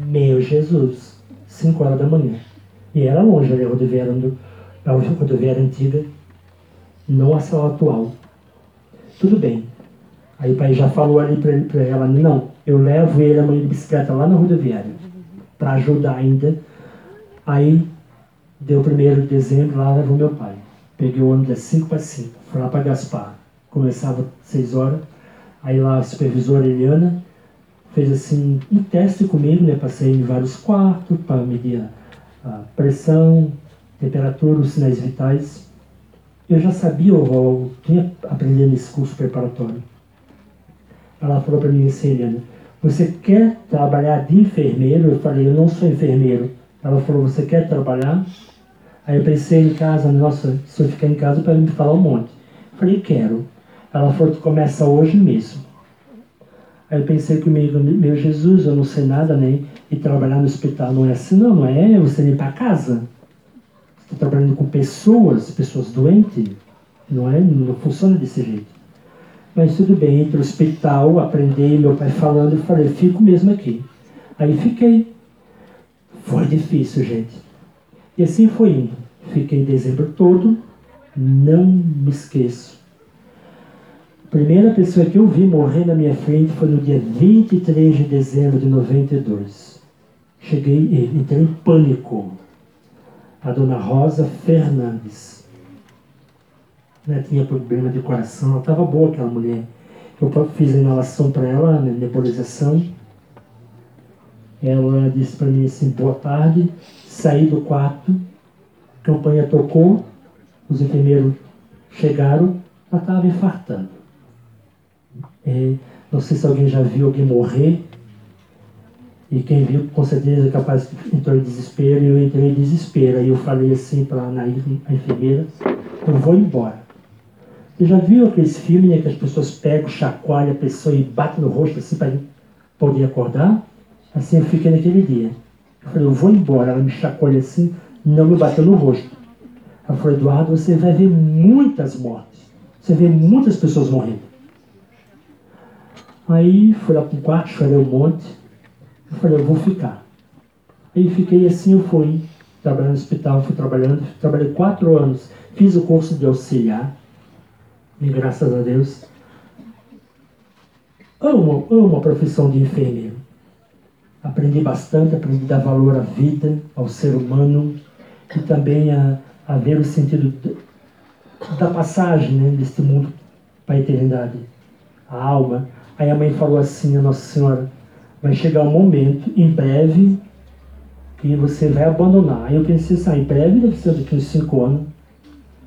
meu Jesus, 5 horas da manhã. E era longe ali a rodoviária, a rodoviária antiga, não a sala atual. Tudo bem. Aí o pai já falou ali para ela, não, eu levo ele amanhã de bicicleta lá na rodoviária para ajudar ainda. Aí, deu 1 de dezembro, lá levou meu pai. Peguei o ônibus das 5 para 5, fui lá para Gaspar. Começava às 6 horas. Aí lá a supervisora Eliana fez assim um teste comigo, né? Passei em vários quartos para medir a pressão, temperatura, os sinais vitais. Eu já sabia, eu tinha aprendido nesse curso preparatório. Ela falou para mim assim, Eliana, você quer trabalhar de enfermeiro? Eu falei, eu não sou enfermeiro. Ela falou, você quer trabalhar? Aí eu pensei em casa, nossa, se eu ficar em casa para me falar um monte. Eu falei, quero. Ela falou, tu começa hoje mesmo. Aí eu pensei comigo, meu Jesus, eu não sei nada, né? E trabalhar no hospital não é assim, não, não é você ir para casa. Estou trabalhando com pessoas, pessoas doentes, não é? Não funciona desse jeito. Mas tudo bem, entre o hospital, aprender, meu pai falando, eu falei, fico mesmo aqui. Aí fiquei. Foi difícil, gente. E assim foi indo. Fiquei dezembro todo, não me esqueço. A primeira pessoa que eu vi morrer na minha frente foi no dia 23 de dezembro de 92. Cheguei, entrei em pânico. A dona Rosa Fernandes. Né, tinha problema de coração, ela estava boa aquela mulher. Eu fiz a inalação para ela, né, nebulização. Ela disse para mim assim, boa tarde, saí do quarto, a campanha tocou, os enfermeiros chegaram, ela estava infartando. É, não sei se alguém já viu alguém morrer, e quem viu com certeza é capaz de entrar em desespero, e eu entrei em desespero. Aí eu falei assim para a enfermeira, eu vou embora. Você já viu aqueles filmes né, que as pessoas pegam, chacoalham a pessoa e batem no rosto assim para poder acordar? Assim eu fiquei naquele dia. Eu falei, eu vou embora. Ela me chacoalha assim, não me bateu no rosto. Ela falou, Eduardo, você vai ver muitas mortes. Você vê muitas pessoas morrendo. Aí fui lá para o quarto, chorei um monte. Eu falei, eu vou ficar. Aí fiquei assim, eu fui trabalhando no hospital, fui trabalhando, trabalhei quatro anos, fiz o curso de auxiliar, e graças a Deus. Amo, amo a profissão de enfermeiro. Aprendi bastante, aprendi a dar valor à vida, ao ser humano e também a, a ver o sentido da passagem né, deste mundo para a eternidade, a alma. Aí a mãe falou assim a Nossa Senhora, vai chegar um momento, em breve, que você vai abandonar. Aí eu pensei assim, ah, em breve deve ser daqui uns cinco anos.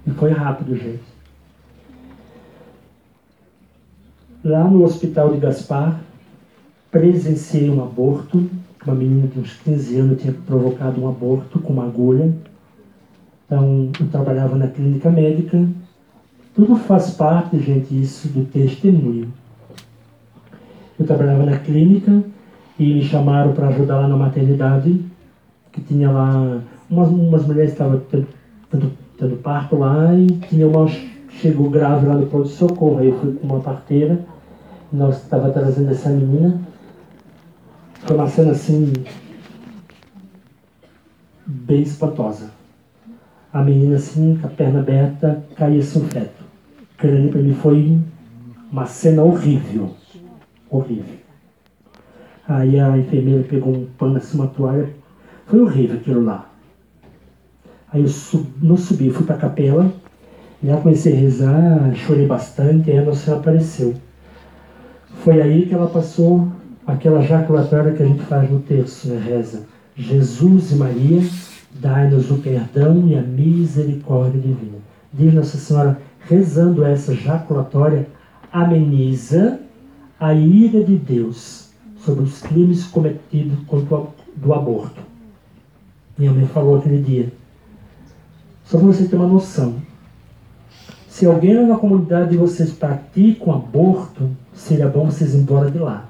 E foi rápido, gente. Lá no hospital de Gaspar, presenciei um aborto. Uma menina de uns 15 anos tinha provocado um aborto com uma agulha. Então, eu trabalhava na clínica médica. Tudo faz parte, gente, isso do testemunho. Eu trabalhava na clínica e me chamaram para ajudar lá na maternidade, que tinha lá umas, umas mulheres que estavam tendo, tendo, tendo, parto lá e tinha uma chegou grave lá no pronto-socorro. Aí eu fui com uma parteira, nós estava trazendo essa menina foi uma cena assim, bem espantosa. A menina assim, com a perna aberta, caía-se um feto. Aquilo ali para mim foi uma cena horrível. Horrível. Aí a enfermeira pegou um pano assim, uma toalha. Foi horrível aquilo lá. Aí eu sub, não subi, fui para a capela. Já comecei a rezar, chorei bastante, aí a Nossa Senhora apareceu. Foi aí que ela passou aquela jaculatória que a gente faz no terço, né? reza. Jesus e Maria, dai-nos o perdão e a misericórdia divina. Diz Nossa Senhora, rezando essa jaculatória, ameniza a ira de Deus sobre os crimes cometidos contra do aborto. Minha mãe falou aquele dia. Só para você ter uma noção. Se alguém na comunidade de vocês pratica um aborto, seria bom vocês ir embora de lá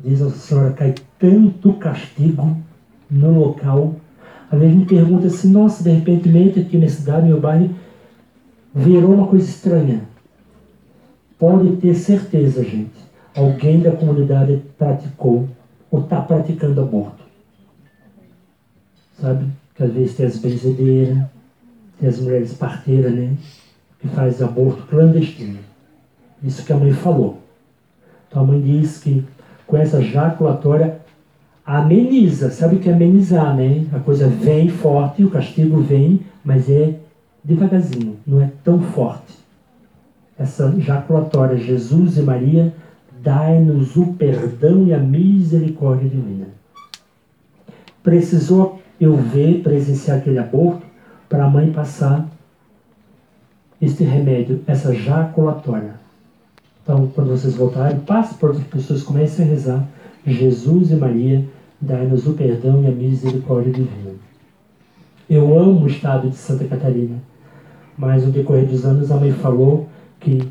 diz a senhora, cai tanto castigo no local. Às vezes me pergunta assim, nossa, de repente aqui na cidade, meu bairro, virou uma coisa estranha. Pode ter certeza, gente, alguém da comunidade praticou ou está praticando aborto. Sabe? Que às vezes tem as benzedeiras, tem as mulheres parteiras, né? Fazem aborto clandestino. Isso que a mãe falou. Então a mãe diz que com essa jaculatória, ameniza. Sabe o que é amenizar, né? A coisa vem forte, o castigo vem, mas é devagarzinho, não é tão forte. Essa jaculatória, Jesus e Maria, dai-nos o perdão e a misericórdia divina. Precisou eu ver, presenciar aquele aborto, para a mãe passar este remédio, essa jaculatória. Então, quando vocês voltarem, passe por as pessoas, comecem a rezar. Jesus e Maria, dai-nos o perdão e a misericórdia divina. Eu amo o estado de Santa Catarina, mas no decorrer dos anos a mãe falou que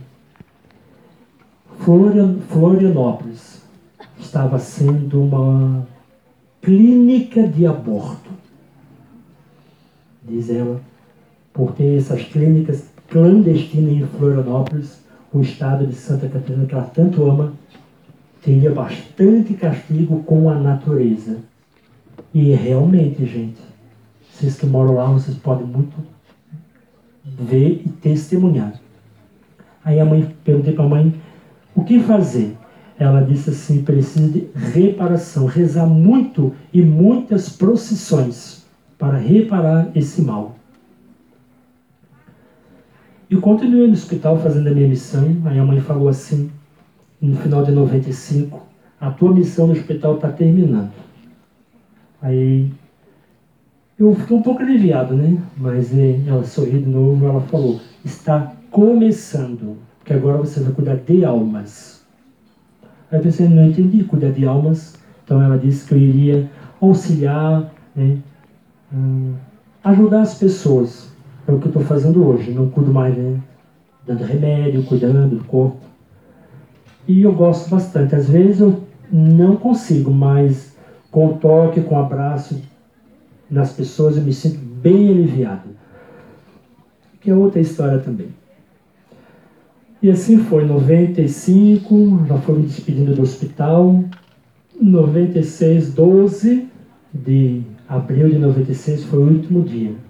Florianópolis estava sendo uma clínica de aborto. diz ela, por ter essas clínicas clandestinas em Florianópolis, o estado de Santa Catarina que ela tanto ama, teria bastante castigo com a natureza. E realmente, gente, vocês que moram lá, vocês podem muito ver e testemunhar. Aí a mãe, perguntei para a mãe, o que fazer? Ela disse assim, precisa de reparação, rezar muito e muitas procissões para reparar esse mal. E continuei no hospital fazendo a minha missão. Aí a mãe falou assim, no final de 95, a tua missão no hospital está terminando. Aí eu fiquei um pouco aliviado, né? Mas é, ela sorriu de novo, ela falou, está começando, que agora você vai cuidar de almas. Aí eu pensei, não entendi, cuidar de almas. Então ela disse que eu iria auxiliar, né? Hum, ajudar as pessoas é o que eu estou fazendo hoje. Não cuido mais, né? Dando remédio, cuidando do corpo. E eu gosto bastante. Às vezes eu não consigo, mas com o toque, com o abraço nas pessoas, eu me sinto bem aliviado. Que é outra história também. E assim foi, 95, já fui me despedindo do hospital. 96, 12 de abril de 96 foi o último dia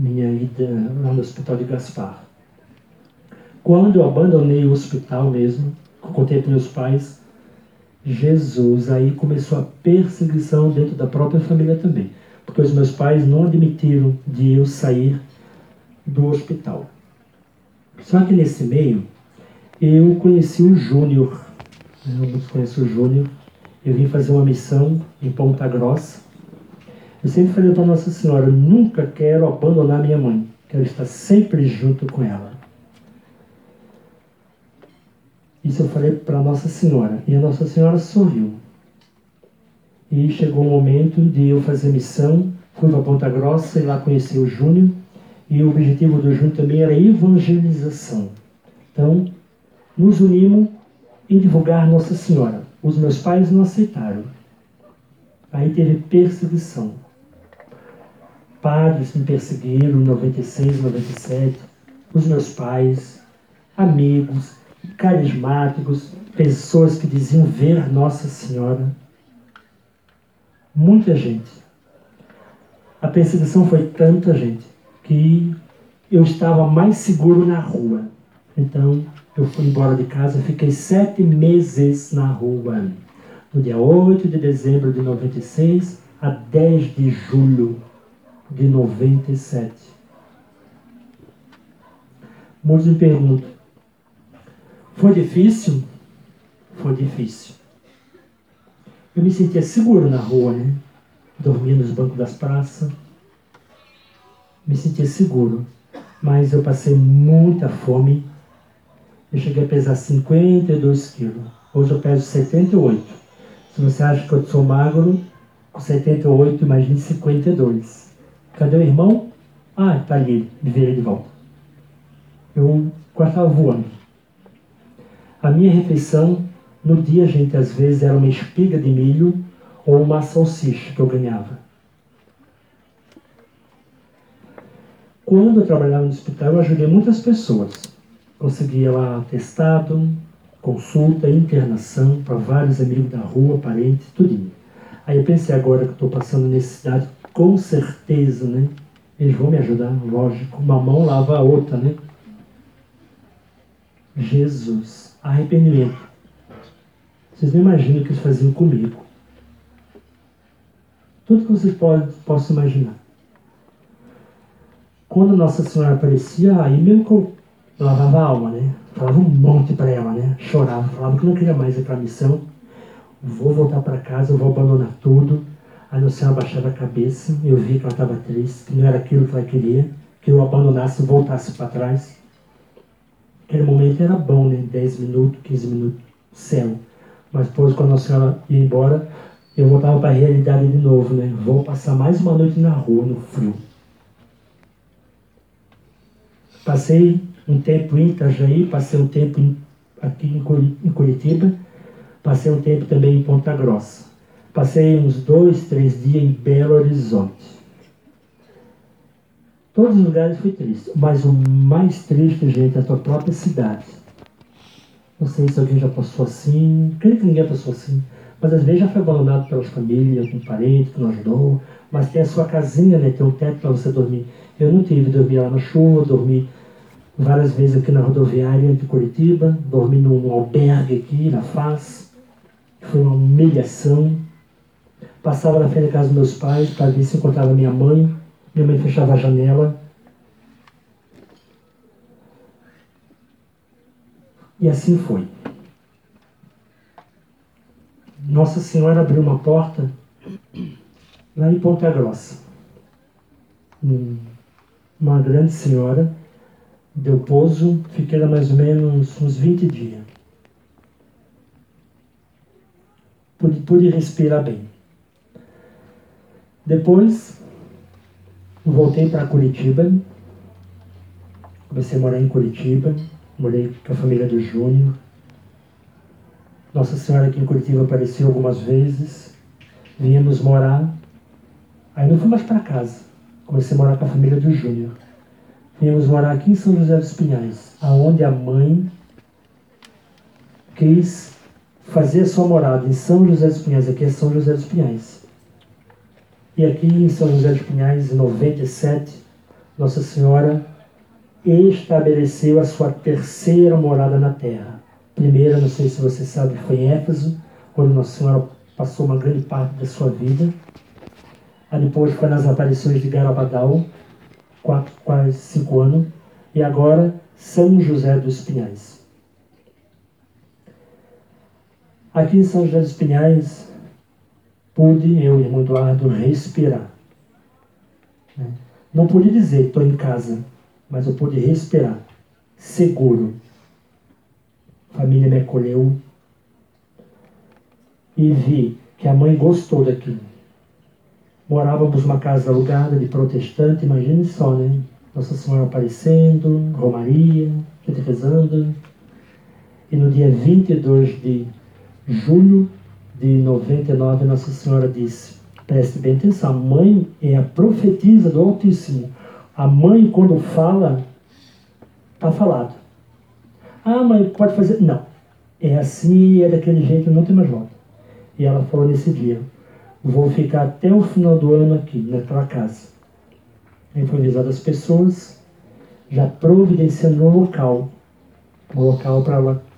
minha ida lá no hospital de Gaspar. Quando eu abandonei o hospital mesmo, contei para meus pais, Jesus, aí começou a perseguição dentro da própria família também. Porque os meus pais não admitiram de eu sair do hospital. Só que nesse meio, eu conheci o Júnior. Eu conheci o Júnior. Eu vim fazer uma missão em Ponta Grossa eu sempre falei para Nossa Senhora, nunca quero abandonar minha mãe. Quero estar sempre junto com ela. Isso eu falei para Nossa Senhora. E a Nossa Senhora sorriu. E chegou o momento de eu fazer missão. Fui para Ponta Grossa e lá conheci o Júnior. E o objetivo do Júnior também era evangelização. Então, nos unimos em divulgar Nossa Senhora. Os meus pais não aceitaram. Aí teve perseguição padres me perseguiram em 96, 97, os meus pais, amigos, carismáticos, pessoas que diziam ver Nossa Senhora. Muita gente. A perseguição foi tanta gente que eu estava mais seguro na rua. Então eu fui embora de casa, fiquei sete meses na rua. Do dia 8 de dezembro de 96 a 10 de julho de 97. Muitos me perguntam: foi difícil? Foi difícil. Eu me sentia seguro na rua, né? Dormia nos bancos das praças. Me sentia seguro. Mas eu passei muita fome. Eu cheguei a pesar 52 quilos. Hoje eu peso 78. Se você acha que eu sou magro, com 78, imagine 52. Cadê o irmão? Ah, está ali, me virei de volta. Eu estava voando. A minha refeição no dia, gente, às vezes era uma espiga de milho ou uma salsicha que eu ganhava. Quando eu trabalhava no hospital, eu ajudei muitas pessoas. Conseguia lá atestado, consulta, internação para vários amigos da rua, parentes, tudinho. Aí eu pensei agora que estou passando necessidade, com certeza, né? Eles vão me ajudar, lógico. Uma mão lava a outra, né? Jesus, arrependimento. Vocês não imaginam o que eles faziam comigo. Tudo que vocês possam imaginar. Quando Nossa Senhora aparecia, aí mesmo que eu lavava a alma, né? Falava um monte para ela, né? Chorava, falava que não queria mais ir para a missão. Vou voltar para casa, vou abandonar tudo Aí o Senhor abaixava a cabeça, eu vi que ela estava triste, que não era aquilo que ela queria, que eu abandonasse voltasse para trás. Aquele momento era bom, né? 10 minutos, 15 minutos, céu. Mas depois, quando a senhora ia embora, eu voltava para a realidade de novo, né? Vou passar mais uma noite na rua, no frio. Passei um tempo em Itajaí, passei um tempo aqui em Curitiba, passei um tempo também em Ponta Grossa. Passei uns dois, três dias em Belo Horizonte. Todos os lugares foi triste. Mas o mais triste, gente, é a tua própria cidade. Não sei se alguém já passou assim. Creio que ninguém passou assim. Mas às vezes já foi abandonado pelas famílias, algum parente que não ajudou. Mas tem a sua casinha, né? Tem um teto para você dormir. Eu não tive, dormi lá na chuva, dormi várias vezes aqui na rodoviária de Curitiba, dormi num albergue aqui na Faz. Foi uma humilhação. Passava na frente da casa dos meus pais para ver se encontrava minha mãe. Minha mãe fechava a janela. E assim foi. Nossa Senhora abriu uma porta lá em Ponta Grossa. Uma grande senhora deu pouso, fiquei lá mais ou menos uns 20 dias. Pude, pude respirar bem. Depois, voltei para Curitiba. Comecei a morar em Curitiba. Morei com a família do Júnior. Nossa Senhora aqui em Curitiba apareceu algumas vezes. Viemos morar. Aí não fui mais para casa. Comecei a morar com a família do Júnior. Viemos morar aqui em São José dos Pinhais, aonde a mãe quis fazer a sua morada em São José dos Pinhais. Aqui é São José dos Pinhais. E aqui em São José dos Pinhais, em 97, Nossa Senhora estabeleceu a sua terceira morada na terra. Primeira, não sei se você sabe, foi em Éfeso, onde Nossa Senhora passou uma grande parte da sua vida. Aí depois foi nas aparições de Garabadal, quase cinco anos, e agora São José dos Pinhais. Aqui em São José dos Pinhais, pude, eu e irmão Eduardo, respirar. Né? Não pude dizer, estou em casa, mas eu pude respirar, seguro. A família me acolheu e vi que a mãe gostou daquilo. Morávamos numa casa alugada de protestante, imagine só, né? Nossa Senhora aparecendo, Romaria, gente rezando. E no dia 22 de julho de 99, Nossa Senhora disse: preste bem atenção, a mãe é a profetisa do Altíssimo. A mãe, quando fala, está falado. Ah, mãe, pode fazer. Não. É assim, é daquele jeito, não tem mais volta. E ela falou nesse dia: Vou ficar até o final do ano aqui, naquela casa. Aí foi avisado as pessoas, já providenciando um local. Um local para ela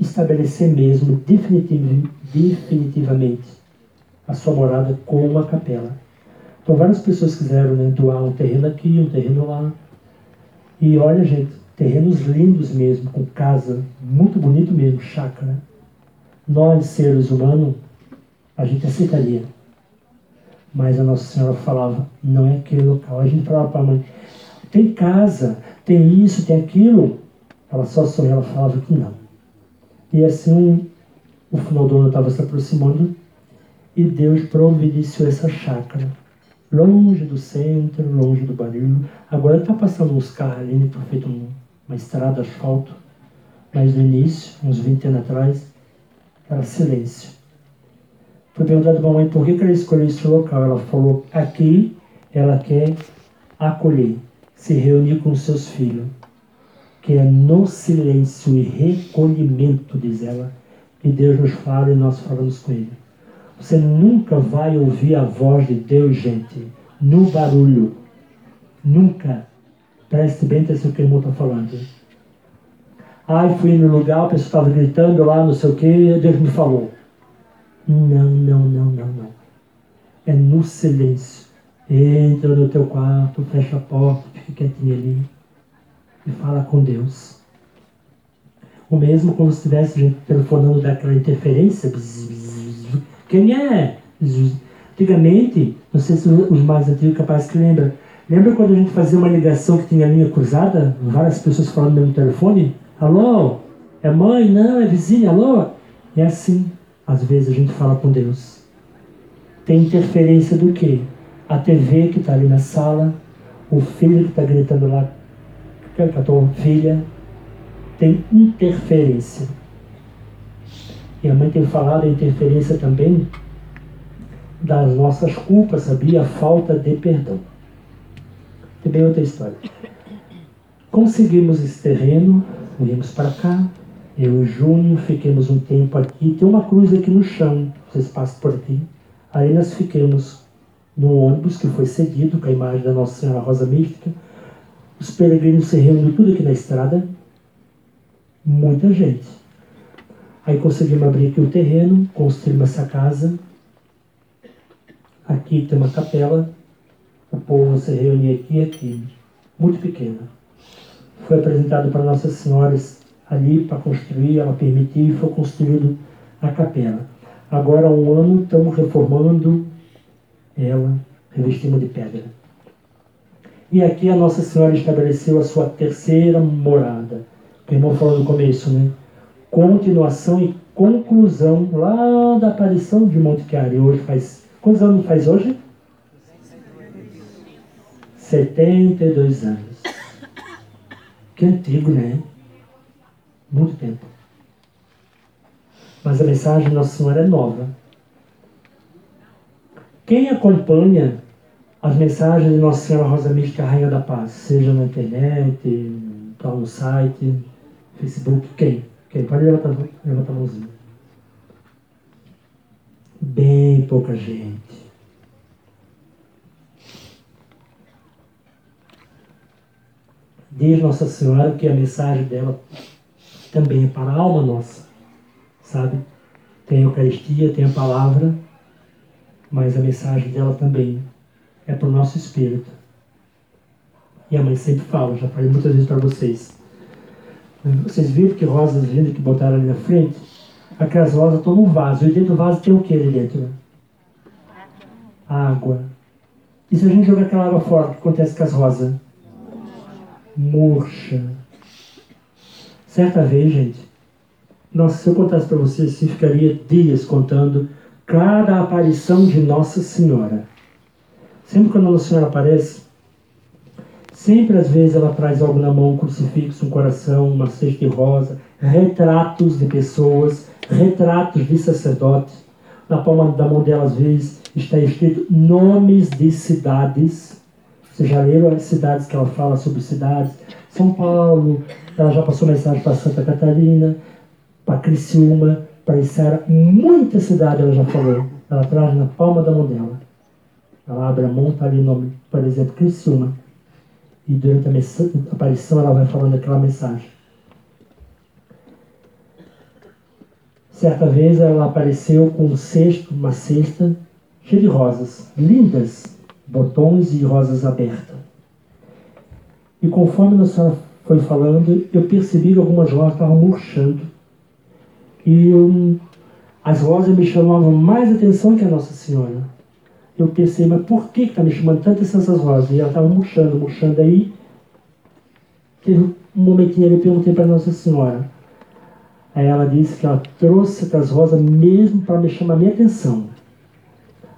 estabelecer mesmo, definitiv definitivamente, a sua morada com uma capela. Então várias pessoas quiseram né, doar um terreno aqui, um terreno lá. E olha, gente, terrenos lindos mesmo, com casa, muito bonito mesmo, chácara. Nós, seres humanos, a gente aceitaria. Mas a Nossa Senhora falava, não é aquele local. A gente falava para a mãe, tem casa, tem isso, tem aquilo. Ela só sorria, ela falava que não. E assim, o final do ano estava se aproximando e Deus providenciou essa chácara longe do centro, longe do barulho. Agora está passando uns carros ali, para feito uma estrada, asfalto. Mas no início, uns 20 anos atrás, era silêncio. Foi perguntado a mãe por que, que ela escolheu esse local. Ela falou: aqui ela quer acolher, se reunir com seus filhos. Que é no silêncio e recolhimento, diz ela, que Deus nos fala e nós falamos com Ele. Você nunca vai ouvir a voz de Deus, gente, no barulho. Nunca. Preste bem atenção no que o irmão está falando. Ai, fui no lugar, a pessoa estava gritando lá, não sei o que, Deus me falou. Não, não, não, não, não. É no silêncio. Entra no teu quarto, fecha a porta, fica quietinho ali e fala com Deus. O mesmo como se estivesse telefonando daquela interferência. Quem é? Antigamente, não sei se os mais antigos capazes que lembram. Lembra quando a gente fazia uma ligação que tinha linha cruzada? Várias pessoas falando no mesmo telefone? Alô? É mãe? Não, é vizinha? Alô? É assim. Às vezes a gente fala com Deus. Tem interferência do quê? A TV que está ali na sala, o filho que está gritando lá com a tua filha. Tem interferência. E a mãe tem falado a interferência também das nossas culpas, sabia? A falta de perdão. Tem bem outra história. Conseguimos esse terreno, viemos para cá. Eu e Júnior fiquemos um tempo aqui. Tem uma cruz aqui no chão, vocês passam por aqui. Aí nós ficamos no ônibus que foi cedido com a imagem da Nossa Senhora Rosa Mística. Os peregrinos se reuniram tudo aqui na estrada. Muita gente. Aí conseguimos abrir aqui o terreno, construímos essa casa. Aqui tem uma capela. O povo se reunia aqui e aqui. Muito pequena. Foi apresentado para Nossa Senhora ali para construir, ela permitiu e foi construído a capela. Agora há um ano estamos reformando ela, revestimos de pedra. E aqui a Nossa Senhora estabeleceu a sua terceira morada. O irmão falou no começo, né? Continuação e conclusão lá da aparição de Monte Chiari. Hoje faz. Quantos anos faz hoje? 72 anos. Que antigo, né? Muito tempo. Mas a mensagem de Nossa Senhora é nova. Quem acompanha as mensagens de Nossa Senhora Rosa Mística, Rainha da Paz, seja na internet, tal no site, Facebook, quem? Quem? Pode levantar, levantar a mãozinha. Bem pouca gente. Diz Nossa Senhora que a mensagem dela também é para a alma nossa, sabe? Tem a Eucaristia, tem a palavra, mas a mensagem dela também é para o nosso espírito. E a mãe sempre fala, já falei muitas vezes para vocês. Vocês viram que rosas lindas que botaram ali na frente? Aquelas rosas estão num vaso. E dentro do vaso tem o que ali dentro? Água. E se a gente jogar aquela água fora, o que acontece com as rosas? Murcha. Certa vez, gente, nossa, se eu contasse para vocês, você ficaria dias contando cada aparição de Nossa Senhora. Sempre quando Nossa Senhora aparece, sempre às vezes ela traz algo na mão, um crucifixo, um coração, uma cesta de rosa, retratos de pessoas, retratos de sacerdotes. Na palma da mão dela, às vezes, está escrito nomes de cidades. Vocês já leram as cidades que ela fala sobre cidades? São Paulo, ela já passou mensagem para Santa Catarina, para Criciúma, para Içara, muita cidade ela já falou. Ela traz na palma da mão dela. Ela abre a mão, está ali o nome, por exemplo, Criciúma. E durante a aparição ela vai falando aquela mensagem. Certa vez ela apareceu com um cesto, uma cesta cheia de rosas, lindas, botões e rosas abertas. E conforme a senhora foi falando, eu percebi que algumas rosas estavam murchando. E eu, as rosas me chamavam mais atenção que a Nossa Senhora. Eu pensei, mas por que está me chamando tanto essas rosas? E ela estava murchando, murchando aí. Teve um momentinho ali, eu perguntei para Nossa Senhora. Aí ela disse que ela trouxe aquelas rosas mesmo para me chamar minha atenção.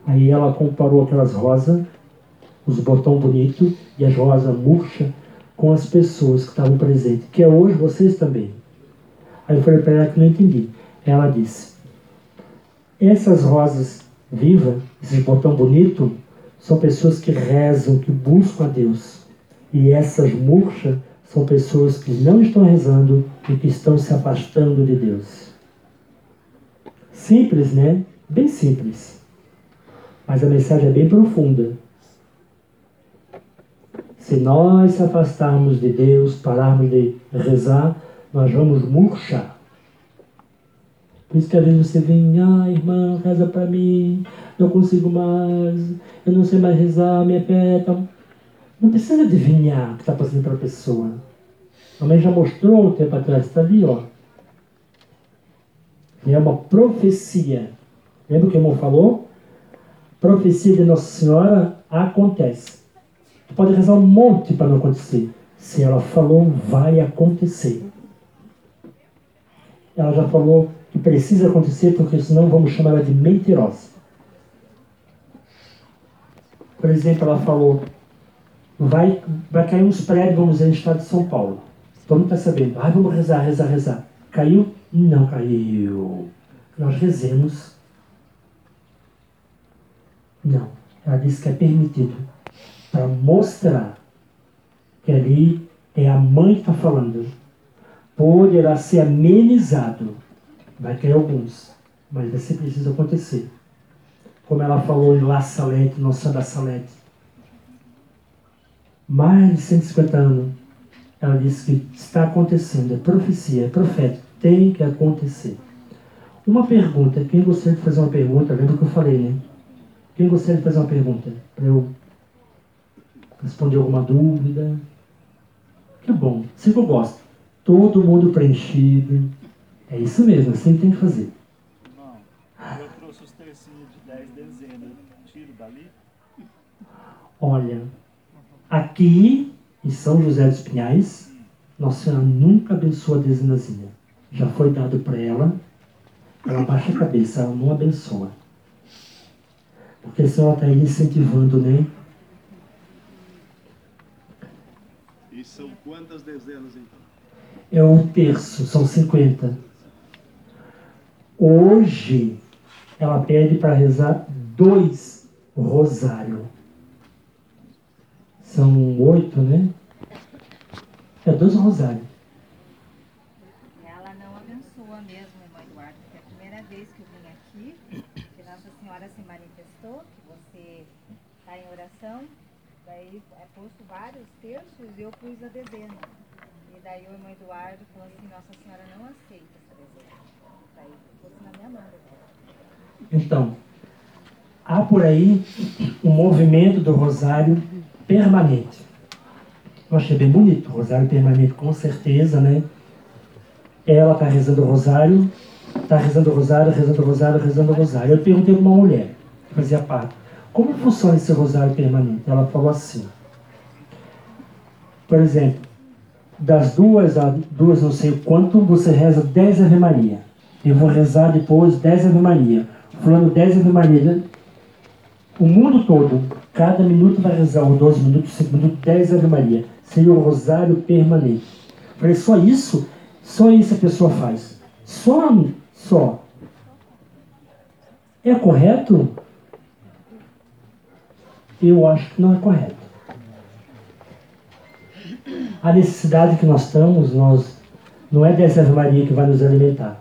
Aí ela comparou aquelas rosas, os botões bonitos e as rosas murchas, com as pessoas que estavam presentes, que é hoje vocês também. Aí eu falei para ela que não entendi. Ela disse: essas rosas vivas, esses botão bonito, são pessoas que rezam, que buscam a Deus. E essas murchas são pessoas que não estão rezando e que estão se afastando de Deus. Simples, né? Bem simples. Mas a mensagem é bem profunda. Se nós se afastarmos de Deus, pararmos de rezar, nós vamos murchar. Por isso que às vezes você vem, ah, irmã, reza para mim, não consigo mais, eu não sei mais rezar, minha fé tá... Não precisa adivinhar o que está passando para a pessoa. A mãe já mostrou um tempo atrás, está ali, ó. É uma profecia. Lembra o que o irmão falou? Profecia de Nossa Senhora acontece. Tu pode rezar um monte para não acontecer. Se ela falou, vai acontecer. Ela já falou que precisa acontecer, porque senão vamos chamar ela de mentirosa. Por exemplo, ela falou, vai, vai cair uns prédios, vamos dizer, no estado de São Paulo. Todo mundo está sabendo. Ah, vamos rezar, rezar, rezar. Caiu? Não caiu. Nós rezemos. Não. Ela disse que é permitido para mostrar que ali é a mãe que está falando, poderá ser amenizado. Vai ter alguns, mas vai ser preciso acontecer. Como ela falou em La Salete, nossa da Salete. Mais de 150 anos, ela disse que está acontecendo, é profecia, é profeta, tem que acontecer. Uma pergunta, quem gostaria de fazer uma pergunta, lembra que eu falei, né? Quem gostaria de fazer uma pergunta? Para eu responder alguma dúvida? Que bom, sempre eu gosto. Todo mundo preenchido. É isso mesmo, assim tem que fazer. Não, eu trouxe os tercinhos de 10 dezenas. Tiro dali? Olha, aqui em São José dos Pinhais, Nossa Senhora nunca abençoa a dezenazinha. Já foi dado para ela, ela baixa a cabeça, ela não abençoa. Porque a senhora está aí incentivando, né? E são quantas dezenas então? É um terço, são 50. Hoje, ela pede para rezar dois rosário. São oito, né? É dois rosários. Ela não abençoa mesmo, irmã Eduardo, porque é a primeira vez que eu vim aqui, que Nossa Senhora se manifestou, que você está em oração, daí é posto vários terços e eu pus a dezena. E daí o irmão Eduardo falou assim, Nossa Senhora não aceita essa dezena. Daí fosse na minha mão. Então, há por aí um movimento do rosário permanente. Eu achei bem bonito, rosário permanente, com certeza, né? Ela está rezando o rosário, está rezando o rosário, rezando o rosário, rezando o rosário. Eu perguntei para uma mulher que fazia parte, como funciona esse rosário permanente? Ela falou assim, por exemplo, das duas a duas não sei quanto, você reza 10 Ave Maria. Eu vou rezar depois 10 Ave Maria. Fulano 10 Ave Maria. O mundo todo, cada minuto vai rezar, ou 12 minutos, 5 minutos, 10 Ave Maria. O rosário permanente. Falei, só isso? Só isso a pessoa faz. Só, só. É correto? Eu acho que não é correto. A necessidade que nós estamos, nós, não é dessa Maria que vai nos alimentar.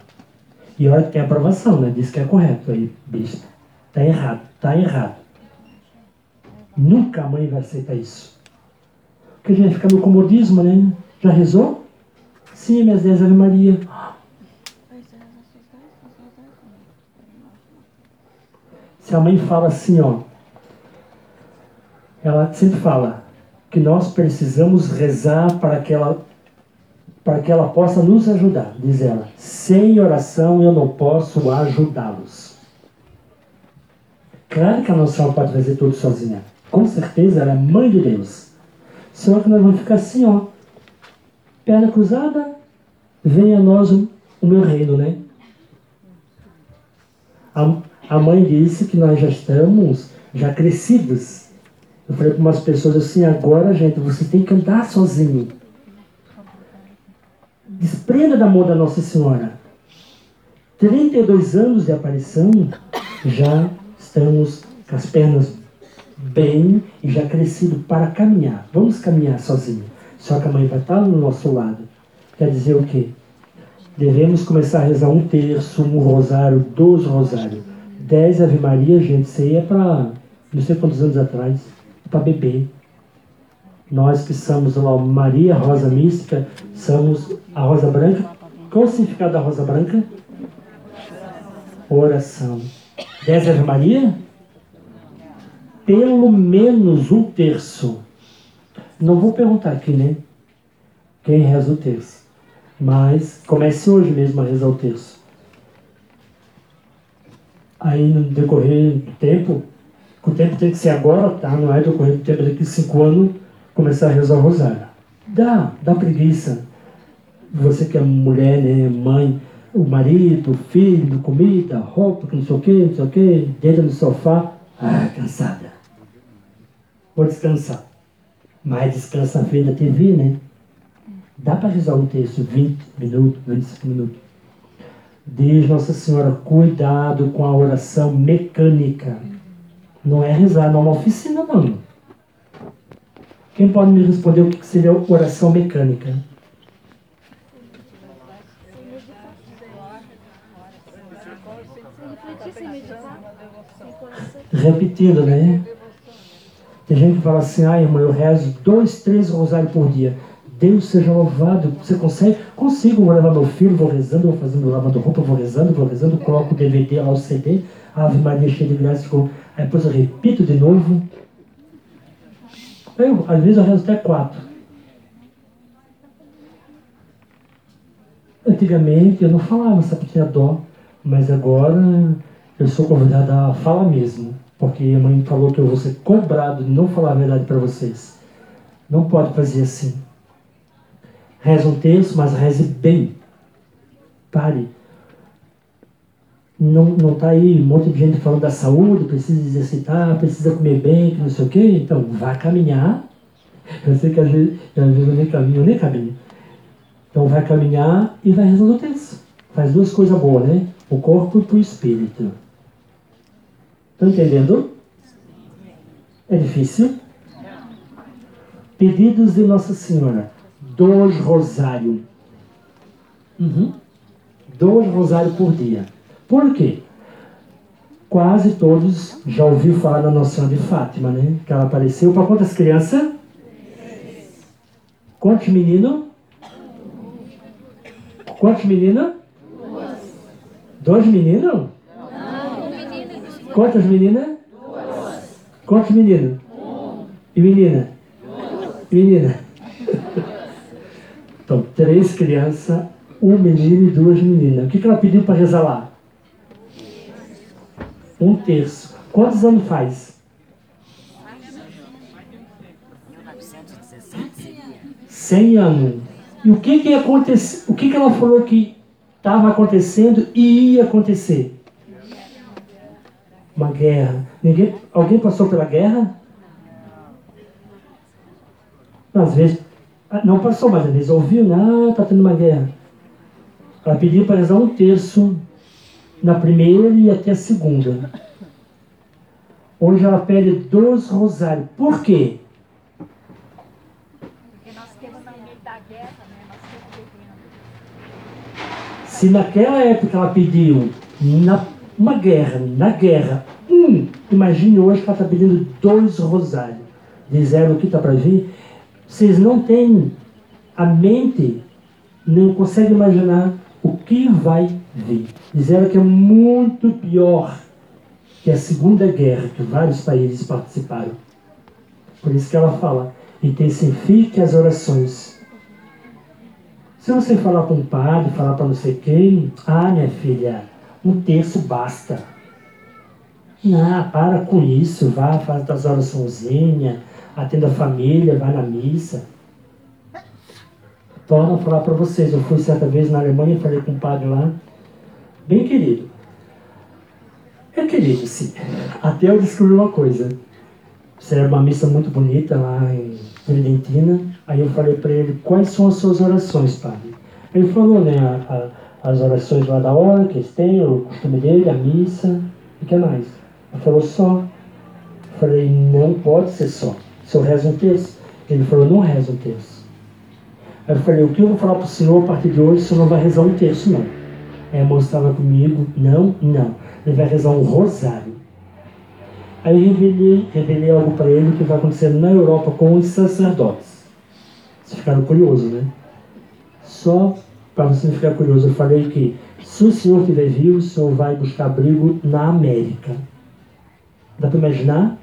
E olha que tem aprovação, né? Diz que é correto aí, besta. Está errado, está errado. Nunca a mãe vai aceitar isso. Porque a gente fica no comodismo, né? Já rezou? Sim, minhas 10 Ave Maria. Se a mãe fala assim, ó, ela sempre fala que nós precisamos rezar para que ela para que ela possa nos ajudar, diz ela. Sem oração eu não posso ajudá-los. Claro que a nossa alma pode fazer tudo sozinha. Com certeza ela é mãe de Deus. Só que nós vamos ficar assim, ó. Perna cruzada, venha a nós o, o meu reino, né? A, a mãe disse que nós já estamos, já crescidos. Eu falei para umas pessoas assim, agora, gente, você tem que andar sozinho. Desprenda da mão da Nossa Senhora. 32 anos de aparição, já estamos com as pernas bem e já crescido para caminhar. Vamos caminhar sozinho. Só que a mãe vai estar no nosso lado. Quer dizer o quê? Devemos começar a rezar um terço, um rosário, dois rosários. Dez Ave Maria, gente, isso aí é para não sei quantos anos atrás, para beber. Nós que somos lá, Maria Rosa Mística, somos a Rosa Branca. Qual o significado da Rosa Branca? Oração. Dez Ave Maria? Pelo menos um terço. Não vou perguntar aqui, né? Quem reza o terço. Mas comece hoje mesmo a rezar o terço. Aí no decorrer do tempo, o tempo tem que ser agora, tá? Não é decorrer do tempo daqui cinco anos começar a rezar o rosário. Dá, dá preguiça. Você que é mulher, né, mãe, o marido, o filho, comida, roupa, não sei o que, não sei o que, deita no sofá, ah, cansada. Vou descansar. Mas descansa vendo a TV, né? Dá para rezar um texto 20 minutos, 25 minutos. Diz Nossa Senhora, cuidado com a oração mecânica. Não é rezar numa oficina, não. Quem pode me responder o que seria oração mecânica? Repetindo, né? Tem gente que fala assim, ah, irmão, eu rezo dois, três rosários por dia. Deus seja louvado. Você consegue? Consigo, vou levar meu filho, vou rezando, vou fazendo, lavando roupa, vou rezando, vou rezando, coloco o DVD lá, o CD, Ave Maria cheia de graça. Aí depois eu repito de novo. Eu, às vezes eu rezo até quatro. Antigamente eu não falava sapatinha dó, mas agora eu sou convidado a falar mesmo, porque a mãe falou que eu vou ser cobrado de não falar a verdade para vocês. Não pode fazer assim. Reza um terço, mas reze bem. Pare. Não está aí um monte de gente falando da saúde, precisa exercitar, precisa comer bem, que não sei o quê. Então, vá caminhar. Eu sei que às vezes, às vezes eu nem caminho, eu nem caminho. Então, vai caminhar e vai rezando o terço. Faz duas coisas boas, né? O corpo e o espírito. Estão entendendo? É difícil? Pedidos de Nossa Senhora. Dois rosários. Uhum. Dois rosários por dia. Por quê? Quase todos já ouviram falar da Senhora de Fátima, né? Que ela apareceu para quantas crianças? Quantos meninos? Quantos meninos? Dois meninos? Quantas meninas? Quantos meninos? E menina? Menina. Então, três crianças, um menino e duas meninas. O que, que ela pediu para rezar lá? Um terço. Quantos anos faz? 100 anos. E o que que aconteceu? O que que ela falou que estava acontecendo e ia acontecer? Uma guerra. Ninguém, alguém passou pela guerra? Às vezes, ah, não passou, mas às vezes ouviu, né? ah, está tendo uma guerra. Ela pediu para rezar um terço na primeira e até a segunda. Hoje ela pede dois rosários. Por quê? Porque nós temos na meio da guerra, né? Nós estamos vivendo. Se naquela época ela pediu na, uma guerra, na guerra, um, imagine hoje que ela está pedindo dois rosários. Disseram o que está para vir. Vocês não têm a mente, não conseguem imaginar o que vai vir. Disseram que é muito pior que a Segunda Guerra, que vários países participaram. Por isso que ela fala, intensifique as orações. Se você falar com o padre, falar para não sei quem, ah, minha filha, um terço basta. Não, para com isso, vá, faz as oraçõezinhas, atenda a família, vai na missa. Torna a falar para vocês, eu fui certa vez na Alemanha falei com um padre lá, bem querido. É querido, sim. Até eu descobri uma coisa. Era uma missa muito bonita lá em Tridentina. Aí eu falei para ele, quais são as suas orações, padre? Ele falou, né, a, a, as orações lá da hora, que eles têm, o costume dele, a missa, e o que mais? Ele falou, só. Eu falei, não pode ser só. Se eu rezo um texto. Ele falou, não rezo um texto. Aí eu falei, o que eu vou falar para o senhor a partir de hoje, o senhor não vai rezar um texto, não. Aí a moça estava comigo, não, não. Ele vai rezar um rosário. Aí eu revelei, revelei algo para ele que vai acontecer na Europa com os sacerdotes. Vocês ficaram curiosos, né? Só para você ficar curioso, eu falei que se o senhor estiver vivo, o senhor vai buscar abrigo na América. Dá para imaginar?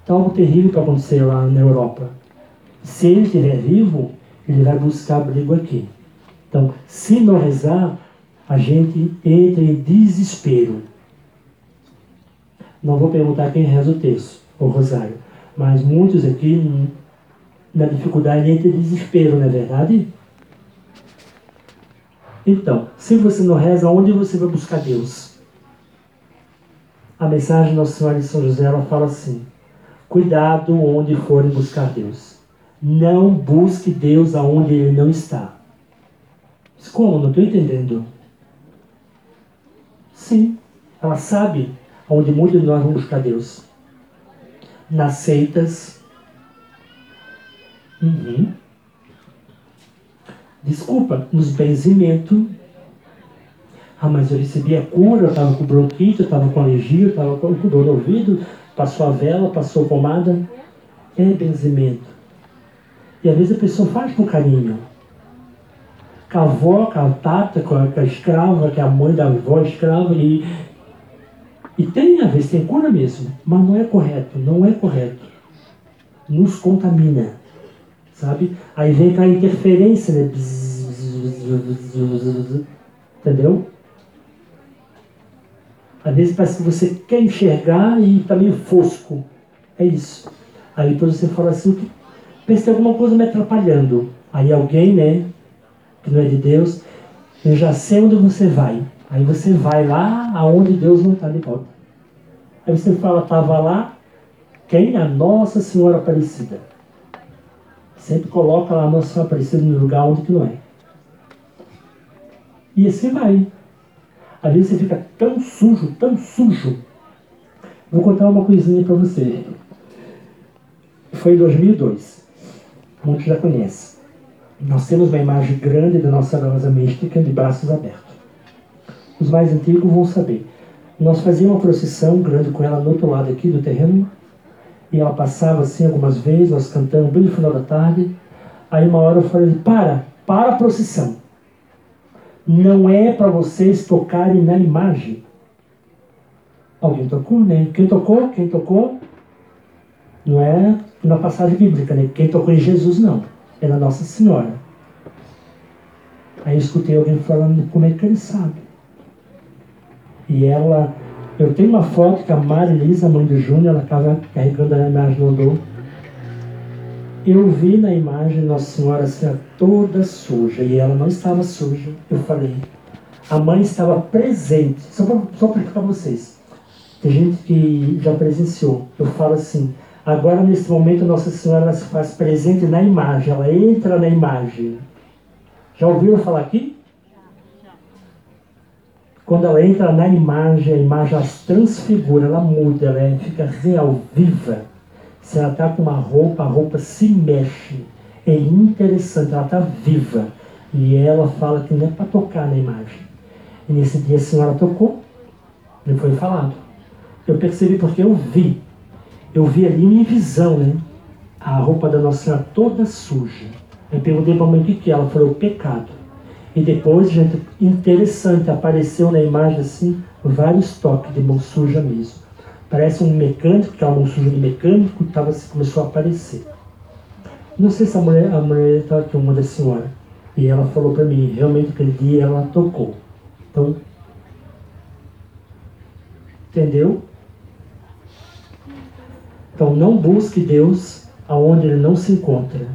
Está algo terrível para acontecer lá na Europa. Se ele estiver vivo, ele vai buscar abrigo aqui. Então, se não rezar, a gente entra em desespero. Não vou perguntar quem reza o texto, o rosário, mas muitos aqui, na dificuldade, entram em desespero, não é verdade? Então, se você não reza, onde você vai buscar Deus? A mensagem de Nossa Senhora de São José ela fala assim: Cuidado onde forem buscar Deus. Não busque Deus aonde Ele não está. Como? Não estou entendendo. Sim, ela sabe onde muitos de nós vamos buscar Deus. Nas seitas, Uhum. Desculpa, nos benzimentos. Ah, mas eu recebi a cura, eu estava com bronquite, eu estava com alergia, eu estava com dor no ouvido, passou a vela, passou pomada. É benzimento. E às vezes a pessoa faz com carinho. Com a avó, com a tata, com a, com a escrava, que é a mãe da avó escrava, e, e tem, às vezes tem cura mesmo, mas não é correto, não é correto. Nos contamina, sabe? Aí vem aquela interferência, né? Entendeu? Às vezes parece que você quer enxergar e está meio fosco. É isso. Aí depois você fala assim, pensa em alguma coisa me atrapalhando. Aí alguém, né, que não é de Deus, eu já sei onde você vai. Aí você vai lá aonde Deus não está de volta. Aí você fala, estava lá, quem? A Nossa Senhora Aparecida. Sempre coloca lá a Nossa Senhora Aparecida no lugar onde que não é. E assim vai. Às vezes você fica tão sujo, tão sujo. Vou contar uma coisinha para você. Foi em 2002. Muitos já conhecem. Nós temos uma imagem grande da Nossa Rosa Mística de braços abertos. Os mais antigos vão saber. Nós fazíamos uma procissão grande com ela no outro lado aqui do terreno. E ela passava assim algumas vezes, nós cantamos bem no final da tarde. Aí uma hora eu falei, para, para a procissão não é para vocês tocarem na imagem. Alguém tocou, né? Quem tocou? Quem tocou? Não é na passagem bíblica, né? Quem tocou em Jesus, não. Na Nossa Senhora. Aí eu escutei alguém falando como é que ele sabe. E ela, eu tenho uma foto que a Marilisa, mãe do Júnior, ela estava carregando a imagem no andor. Eu vi na imagem Nossa Senhora assim, toda suja e ela não estava suja. Eu falei, a mãe estava presente. Só para só para vocês. Tem gente que já presenciou. Eu falo assim, agora nesse momento Nossa Senhora se faz presente na imagem, ela entra na imagem. Já ouviram falar aqui? Quando ela entra na imagem, a imagem se transfigura, ela muda, ela fica real, viva. Se ela está com uma roupa, a roupa se mexe. É interessante, ela está viva. E ela fala que não é para tocar na imagem. E nesse dia a senhora tocou, e foi falado. Eu percebi porque eu vi. Eu vi ali minha visão, né? A roupa da Nossa Senhora toda suja. Eu perguntei para a mãe o que é. Ela falou: o pecado. E depois, gente, interessante, apareceu na imagem assim vários toques de mão suja mesmo. Parece um mecânico, que é uma suja de mecânico, tava, começou a aparecer. Não sei se a mulher a mulher estava aqui, uma da senhora. E ela falou para mim, realmente aquele dia ela tocou. Então, entendeu? Então não busque Deus aonde ele não se encontra.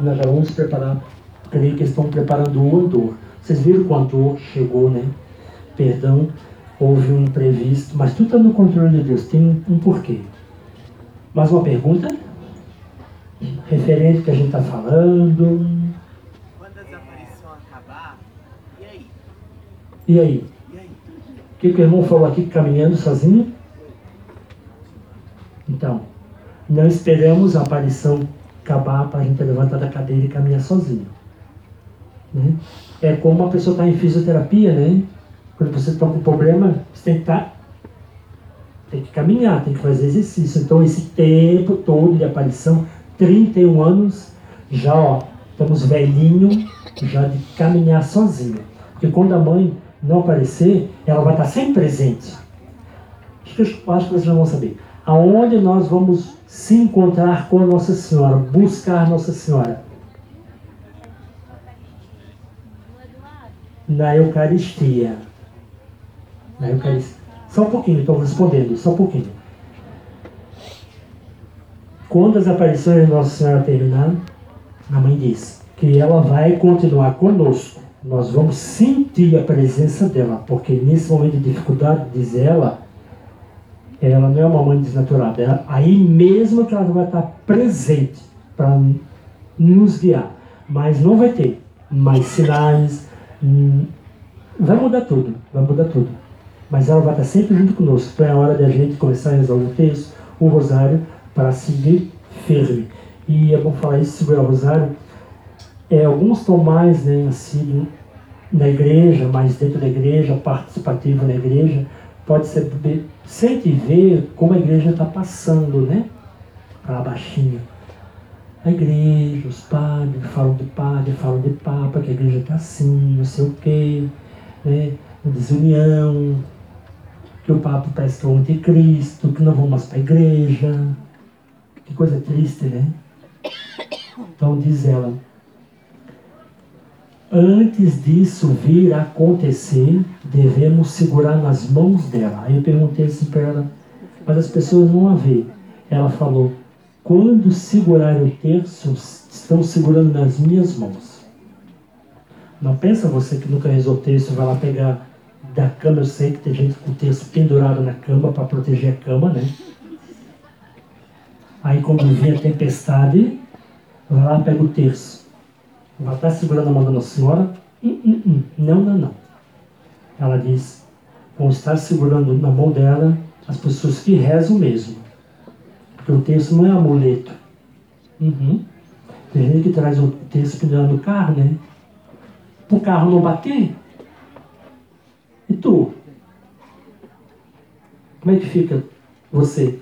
Nós já vamos preparar creio que estão preparando o andor. Vocês viram que o chegou, né? Perdão, houve um imprevisto, mas tudo está no controle de Deus, tem um, um porquê. Mais uma pergunta? Referente que a gente está falando. Quando as aparições acabar, e aí? E aí? O que, que o irmão falou aqui caminhando sozinho? Então, não esperamos a aparição acabar para a gente levantar da cadeira e caminhar sozinho. Né? É como uma pessoa está em fisioterapia, né? Quando você está com problema, você tem que estar. Tá, tem que caminhar, tem que fazer exercício. Então, esse tempo todo de aparição, 31 anos, já ó, estamos velhinho, já de caminhar sozinho. Porque quando a mãe não aparecer, ela vai estar sempre presente. Acho que, acho que vocês já vão saber. Aonde nós vamos se encontrar com Nossa Senhora, buscar Nossa Senhora? na Eucaristia. Na Eucaristia. Só um pouquinho, estou respondendo, só um pouquinho. Quando as aparições de Nossa Senhora terminarem, a mãe diz que ela vai continuar conosco. Nós vamos sentir a presença dela, porque nesse momento de dificuldade, diz ela, ela não é uma mãe desnaturada. Ela, aí mesmo que ela vai estar presente para nos guiar. Mas não vai ter mais sinais, Hum, vai mudar tudo, vai mudar tudo. Mas ela vai estar sempre junto conosco. Então é hora da gente começar a rezar o texto, o rosário, para seguir firme. E é bom falar isso, segurar o rosário. É, alguns estão mais né, assim, na igreja, mais dentro da igreja, participativo na igreja, pode ser sente ver como a igreja está passando, né? Para baixinho. A igreja, os padres falam de padre, falam de papa, que a igreja está assim, não sei o quê, né? Desunião, que o Papa parece que é o anticristo, que não vão mais para a igreja. Que coisa triste, né? Então diz ela, antes disso vir a acontecer, devemos segurar nas mãos dela. Aí eu perguntei assim para ela, mas as pessoas não a vê. Ela falou, quando segurar o terço, estão segurando nas minhas mãos. Não pensa você que nunca rezou o terço, vai lá pegar da cama, eu sei que tem gente com o terço pendurado na cama para proteger a cama, né? Aí quando vem a tempestade, vai lá pega o terço. Vai estar segurando a mão da Nossa Senhora? Hum, hum, hum. Não, não, não. Ela diz, vão estar segurando na mão dela as pessoas que rezam mesmo. Porque o terço não é amuleto. Uhum. Tem gente que traz o terço pendurado no carro, né? Para o carro não bater, e tu? Como é que fica você?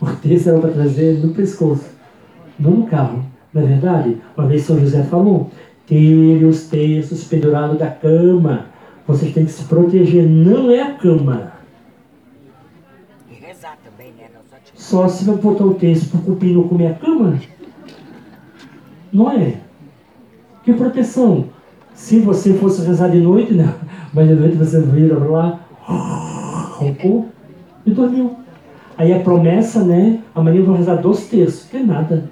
O texto era para trazer no pescoço, não no carro. Não é verdade? Uma vez São José falou: tire os textos pendurados da cama. Vocês têm que se proteger, não é a cama. E rezar também, né? Só se vai botar o texto para o cupim não comer a cama? Não é? Que proteção? Se você fosse rezar de noite, né? mas de noite você vira lá, roncou e dormiu. Aí a promessa, né? Amanhã eu vou rezar dois terços, que é nada.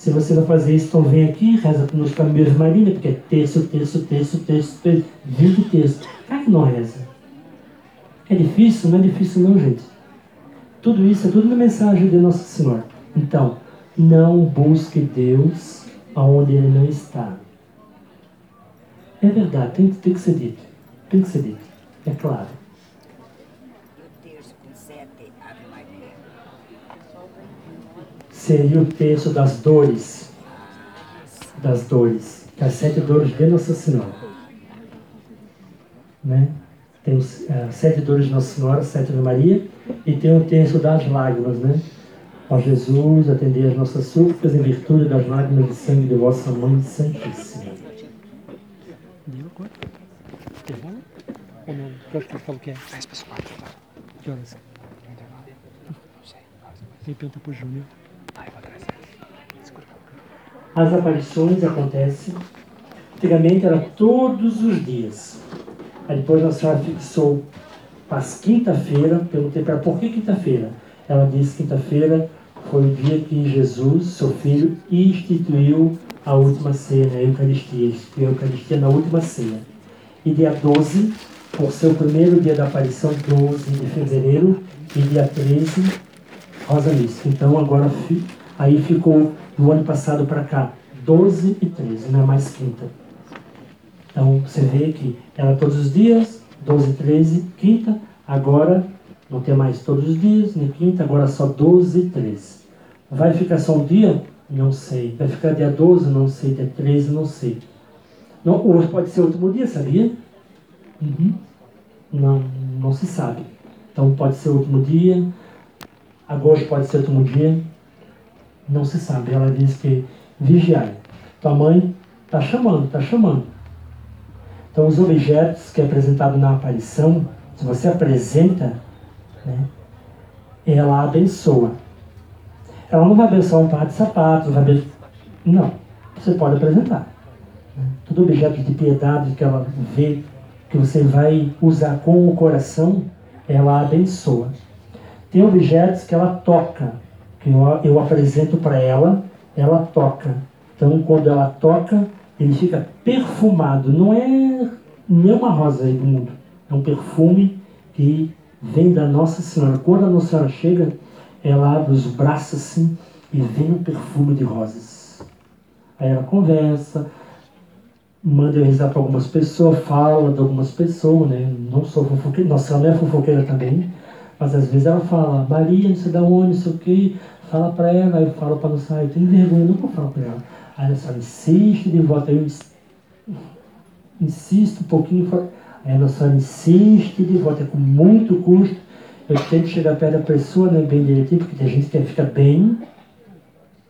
Se você vai fazer isso, então vem aqui, reza nos caminhos Maria, porque é terço, terço, terço, terço, terço, 20 terços. Cara que não reza. É difícil? Não é difícil não, gente. Tudo isso é tudo na mensagem de Nossa Senhora. Então, não busque Deus aonde Ele não está. É verdade, tem, tem que ser dito. Tem que ser dito. É claro. E o terço com sete Ave Maria. Seria o terço das dores. Das dores. Das sete dores de Nossa Senhora. Né? Tem os uh, sete dores de Nossa Senhora, sete Ave Maria, e tem o terço das lágrimas, né? Ó Jesus, atendei as nossas súplicas em virtude das lágrimas de sangue de vossa Mãe Santíssima. Ou não? Que horas que ele falou que é? 10 para as 4. Que horas? Não sei. Ele pergunta para o Júnior. As aparições acontecem. Antigamente era todos os dias. Aí depois a senhora fixou as quinta-feira. Perguntei para ela por que quinta-feira. Ela disse que quinta-feira foi o dia que Jesus, seu filho, instituiu a última ceia, a Eucaristia. Instituiu a Eucaristia na última ceia. E dia 12 por ser o primeiro dia da aparição, 12 de fevereiro, e dia 13, Rosa Mística. Então agora aí ficou do ano passado para cá, 12 e 13, não é mais quinta. Então você vê que era todos os dias, 12 e 13, quinta, agora não tem mais todos os dias, nem quinta, agora só 12 e 13. Vai ficar só um dia? Não sei. Vai ficar dia 12? Não sei. Dia 13? Não sei. Não, hoje pode ser o último dia, sabia? Uhum. Não, não se sabe. Então pode ser o último dia, agosto pode ser o último dia, não se sabe. Ela diz que vigiai. Tua mãe está chamando, está chamando. Então os objetos que é apresentado na aparição, se você apresenta, né, ela abençoa. Ela não vai abençoar um par de sapatos, vai abençoar... Não, você pode apresentar. Todo objeto de piedade que ela vê que você vai usar com o coração, ela abençoa. Tem objetos que ela toca, que eu, eu apresento para ela, ela toca. Então, quando ela toca, ele fica perfumado. Não é nenhuma rosa aí do mundo. É um perfume que vem da Nossa Senhora. Quando a Nossa Senhora chega, ela abre os braços assim e vem um perfume de rosas. Aí ela conversa, manda eu rezar para algumas pessoas, fala de algumas pessoas, né? Não sou fofoqueira, nossa, não é fofoqueira também, mas às vezes ela fala, Maria, não sei da onde, não sei o quê, fala para ela, aí eu falo para não sair, tem vergonha, não vou falar para ela. Aí ela só insiste de volta, aí eu insisto um pouquinho, aí ela só insiste de volta, é com muito custo, eu tento chegar perto da pessoa, né, bem direitinho, porque tem gente que fica bem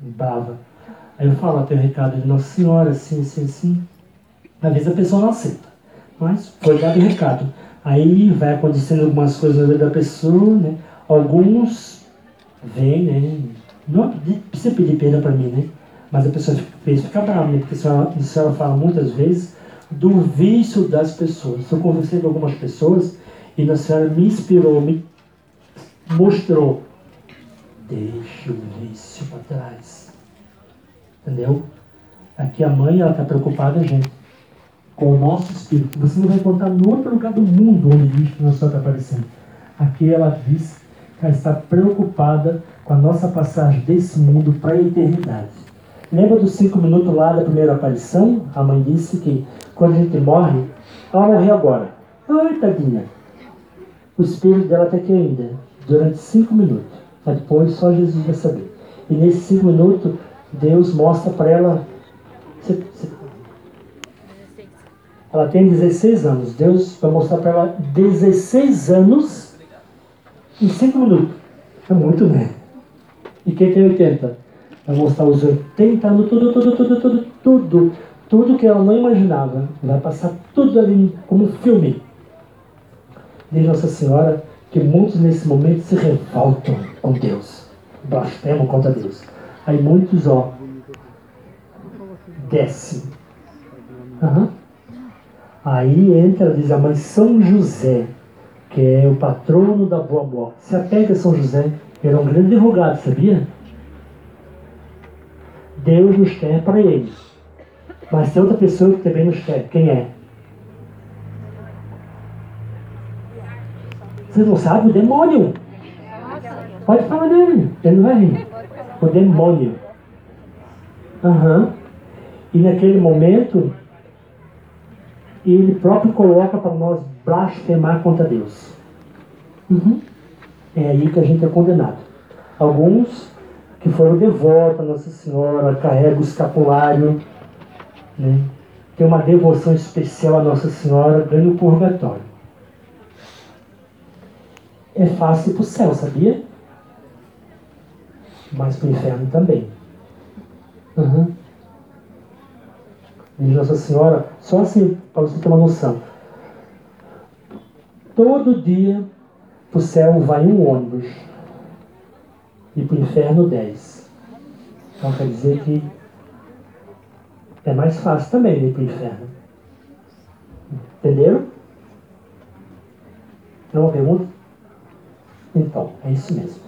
brava. Aí eu falo, tem um recado de Nossa Senhora, assim, assim, assim. Às vezes a pessoa não aceita, mas foi dado o recado. Aí vai acontecendo algumas coisas na vida da pessoa, né? Alguns vêm, né? Não precisa pedir pena para mim, né? Mas a pessoa fica, fica brava, né? Porque a senhora, a senhora fala muitas vezes do vício das pessoas. Eu conversei com algumas pessoas e a senhora me inspirou, me mostrou. Deixa o vício para trás. Entendeu? Aqui a mãe, ela está preocupada, gente com o nosso espírito. Você não vai encontrar em outro lugar do mundo onde isso não está aparecendo. Aqui ela diz que ela está preocupada com a nossa passagem desse mundo para a eternidade. Lembra dos cinco minutos lá da primeira aparição? A mãe disse que quando a gente morre, ela morreu agora. Ai, tadinha. O espírito dela está aqui ainda, durante cinco minutos. Mas depois só Jesus vai saber. E nesses cinco minutos, Deus mostra para ela. Você ela tem 16 anos. Deus vai mostrar para ela 16 anos em 5 minutos. É muito, né? E quem tem 80? Vai mostrar os 80 anos, tudo, tudo, tudo, tudo, tudo. Tudo que ela não imaginava. Vai passar tudo ali como filme. Diz Nossa Senhora que muitos nesse momento se revoltam com Deus. Blasfemam contra Deus. Aí muitos, ó, descem. Aham. Uhum. Aí entra, diz a mãe, São José, que é o patrono da boa morte. Se apega a São José, ele é um grande advogado, sabia? Deus nos quer para ele. Mas tem outra pessoa que também nos quer. Quem é? Vocês não sabem? O demônio. Pode falar dele, ele não vai rir. O demônio. Aham. Uhum. E naquele momento, e ele próprio coloca para nós blasfemar contra Deus. Uhum. É aí que a gente é condenado. Alguns que foram devotos a Nossa Senhora, carregam o escapulário, né? tem uma devoção especial a Nossa Senhora, ganha o purgatório. É fácil para o céu, sabia? Mas para o inferno também. Uhum de Nossa Senhora, só assim, para você ter uma noção. Todo dia para o céu vai um ônibus e para o inferno dez. Então quer dizer que é mais fácil também ir para o inferno. Entenderam? Tem uma pergunta? Então, é isso mesmo.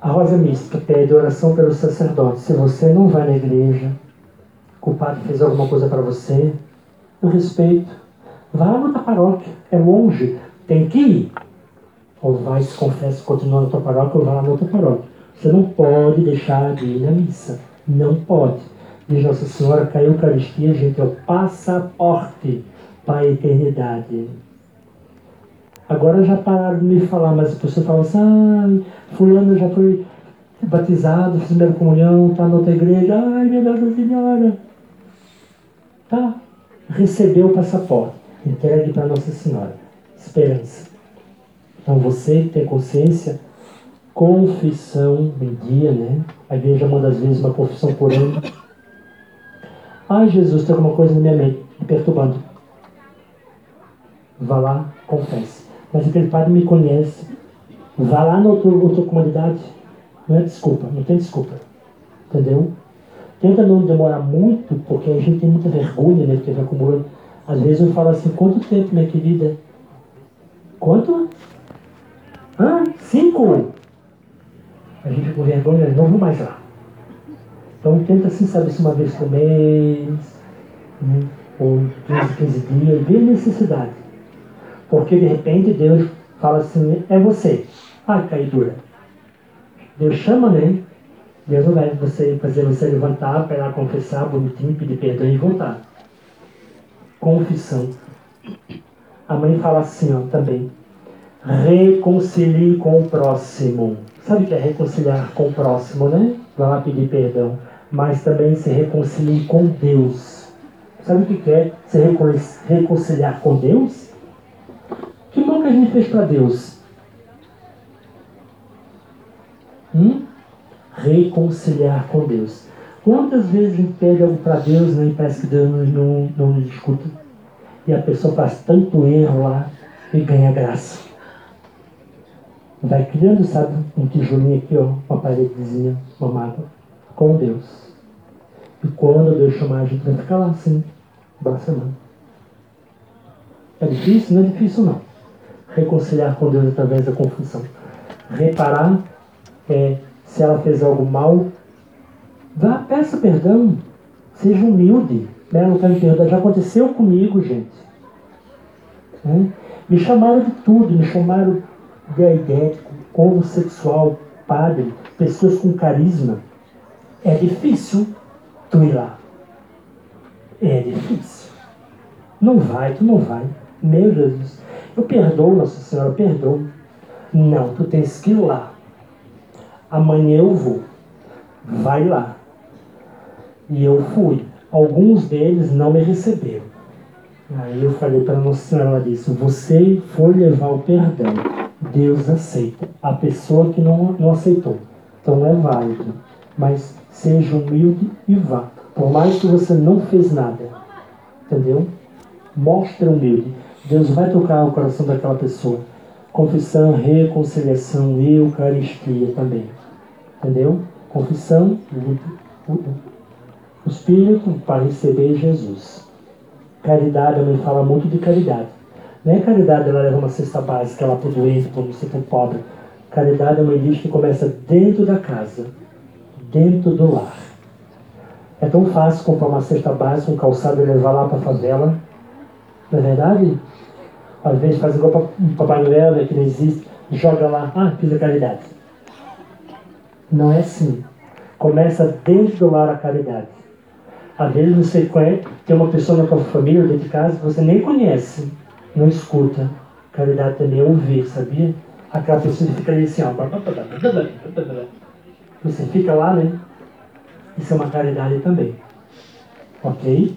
A Rosa Mística pede oração pelo sacerdote. Se você não vai na igreja, que o padre fez alguma coisa para você, eu respeito. Vá na paróquia, é longe, tem que ir. Ou vai, se confessa, continua na tua paróquia, ou vai lá na outra paróquia. Você não pode deixar de ir na missa. Não pode. Diz Nossa Senhora que a Eucaristia, gente, é o passaporte para a eternidade. Agora já pararam de me falar, mas a pessoa fala assim, ah, fulano já foi batizado, fez primeira comunhão, está na outra igreja, ai minha Nossa Senhora. Tá? Recebeu o passaporte, entregue para Nossa Senhora. Esperança. Então você tem consciência, confissão em dia, né? A igreja manda às vezes uma confissão por ano. Ai Jesus, tem alguma coisa na minha mente me perturbando. Vá lá, confesse. Mas aquele padre me conhece. Vá lá na outra, comunidade. Não é desculpa, não tem desculpa. Entendeu? Tenta não demorar muito, porque a gente tem muita vergonha, né? Porque vai acumulando. Às vezes eu falo assim, quanto tempo, minha querida? Quanto? Ah, cinco! A gente com vergonha, não vou mais lá. Então tenta assim, saber se uma vez por mês, né? ou 15, 15 dias, vê necessidade. Porque de repente Deus fala assim, é você. Ai, caidura. Deus chama, né? Deus não vai você fazer você levantar, para confessar bonitinho, pedir perdão e voltar. confissão. A mãe fala assim, ó, também. Reconcilie com o próximo. Sabe o que é reconciliar com o próximo, né? Vai lá pedir perdão. Mas também se reconcilie com Deus. Sabe o que é se reconciliar com Deus? Que bom que a gente fez para Deus? Hum? Reconciliar com Deus. Quantas vezes a gente pede algo para Deus né, e parece que Deus não, não, não nos escuta? E a pessoa faz tanto erro lá e ganha graça. Vai criando, sabe, um tijolinho aqui, ó, uma paredezinha, uma mágoa, com Deus. E quando Deus chamar a gente vai ficar lá assim, braçando. É difícil? Não é difícil não. Reconciliar com Deus através da confissão. Reparar é, se ela fez algo mal, vá, peça perdão. Seja humilde. Né? Não quero perdão. Já aconteceu comigo, gente. É? Me chamaram de tudo, me chamaram de aidético, homossexual, padre, pessoas com carisma. É difícil tu ir lá. É difícil. Não vai, tu não vai. Meu Jesus. Eu perdoo, Nossa Senhora, eu perdoo. Não, tu tens que ir lá. Amanhã eu vou. Vai lá. E eu fui. Alguns deles não me receberam. Aí eu falei para Nossa Senhora, disse, você foi levar o perdão. Deus aceita. A pessoa que não, não aceitou. Então é válido. Mas seja humilde e vá. Por mais que você não fez nada. Entendeu? Mostre humilde. Deus vai tocar o coração daquela pessoa. Confissão, reconciliação, eucaristia também. Entendeu? Confissão, o Espírito para receber Jesus. Caridade, a mãe fala muito de caridade. Não é caridade ela leva uma cesta básica lá para o doente, para o para pobre. Caridade, a mãe diz que começa dentro da casa, dentro do lar. É tão fácil comprar uma cesta básica, um calçado e levar lá para a favela. Não é verdade? Às vezes faz igual para Papai Noel, né, que não existe, joga lá, ah, fiz a caridade. Não é assim. Começa dentro do lar a caridade. Às vezes você tem uma pessoa na tua família, dentro de casa, que você nem conhece, não escuta. Caridade também é ouvir, sabia? Aquela pessoa fica ali assim, ó. Você fica lá, né? Isso é uma caridade também. Ok?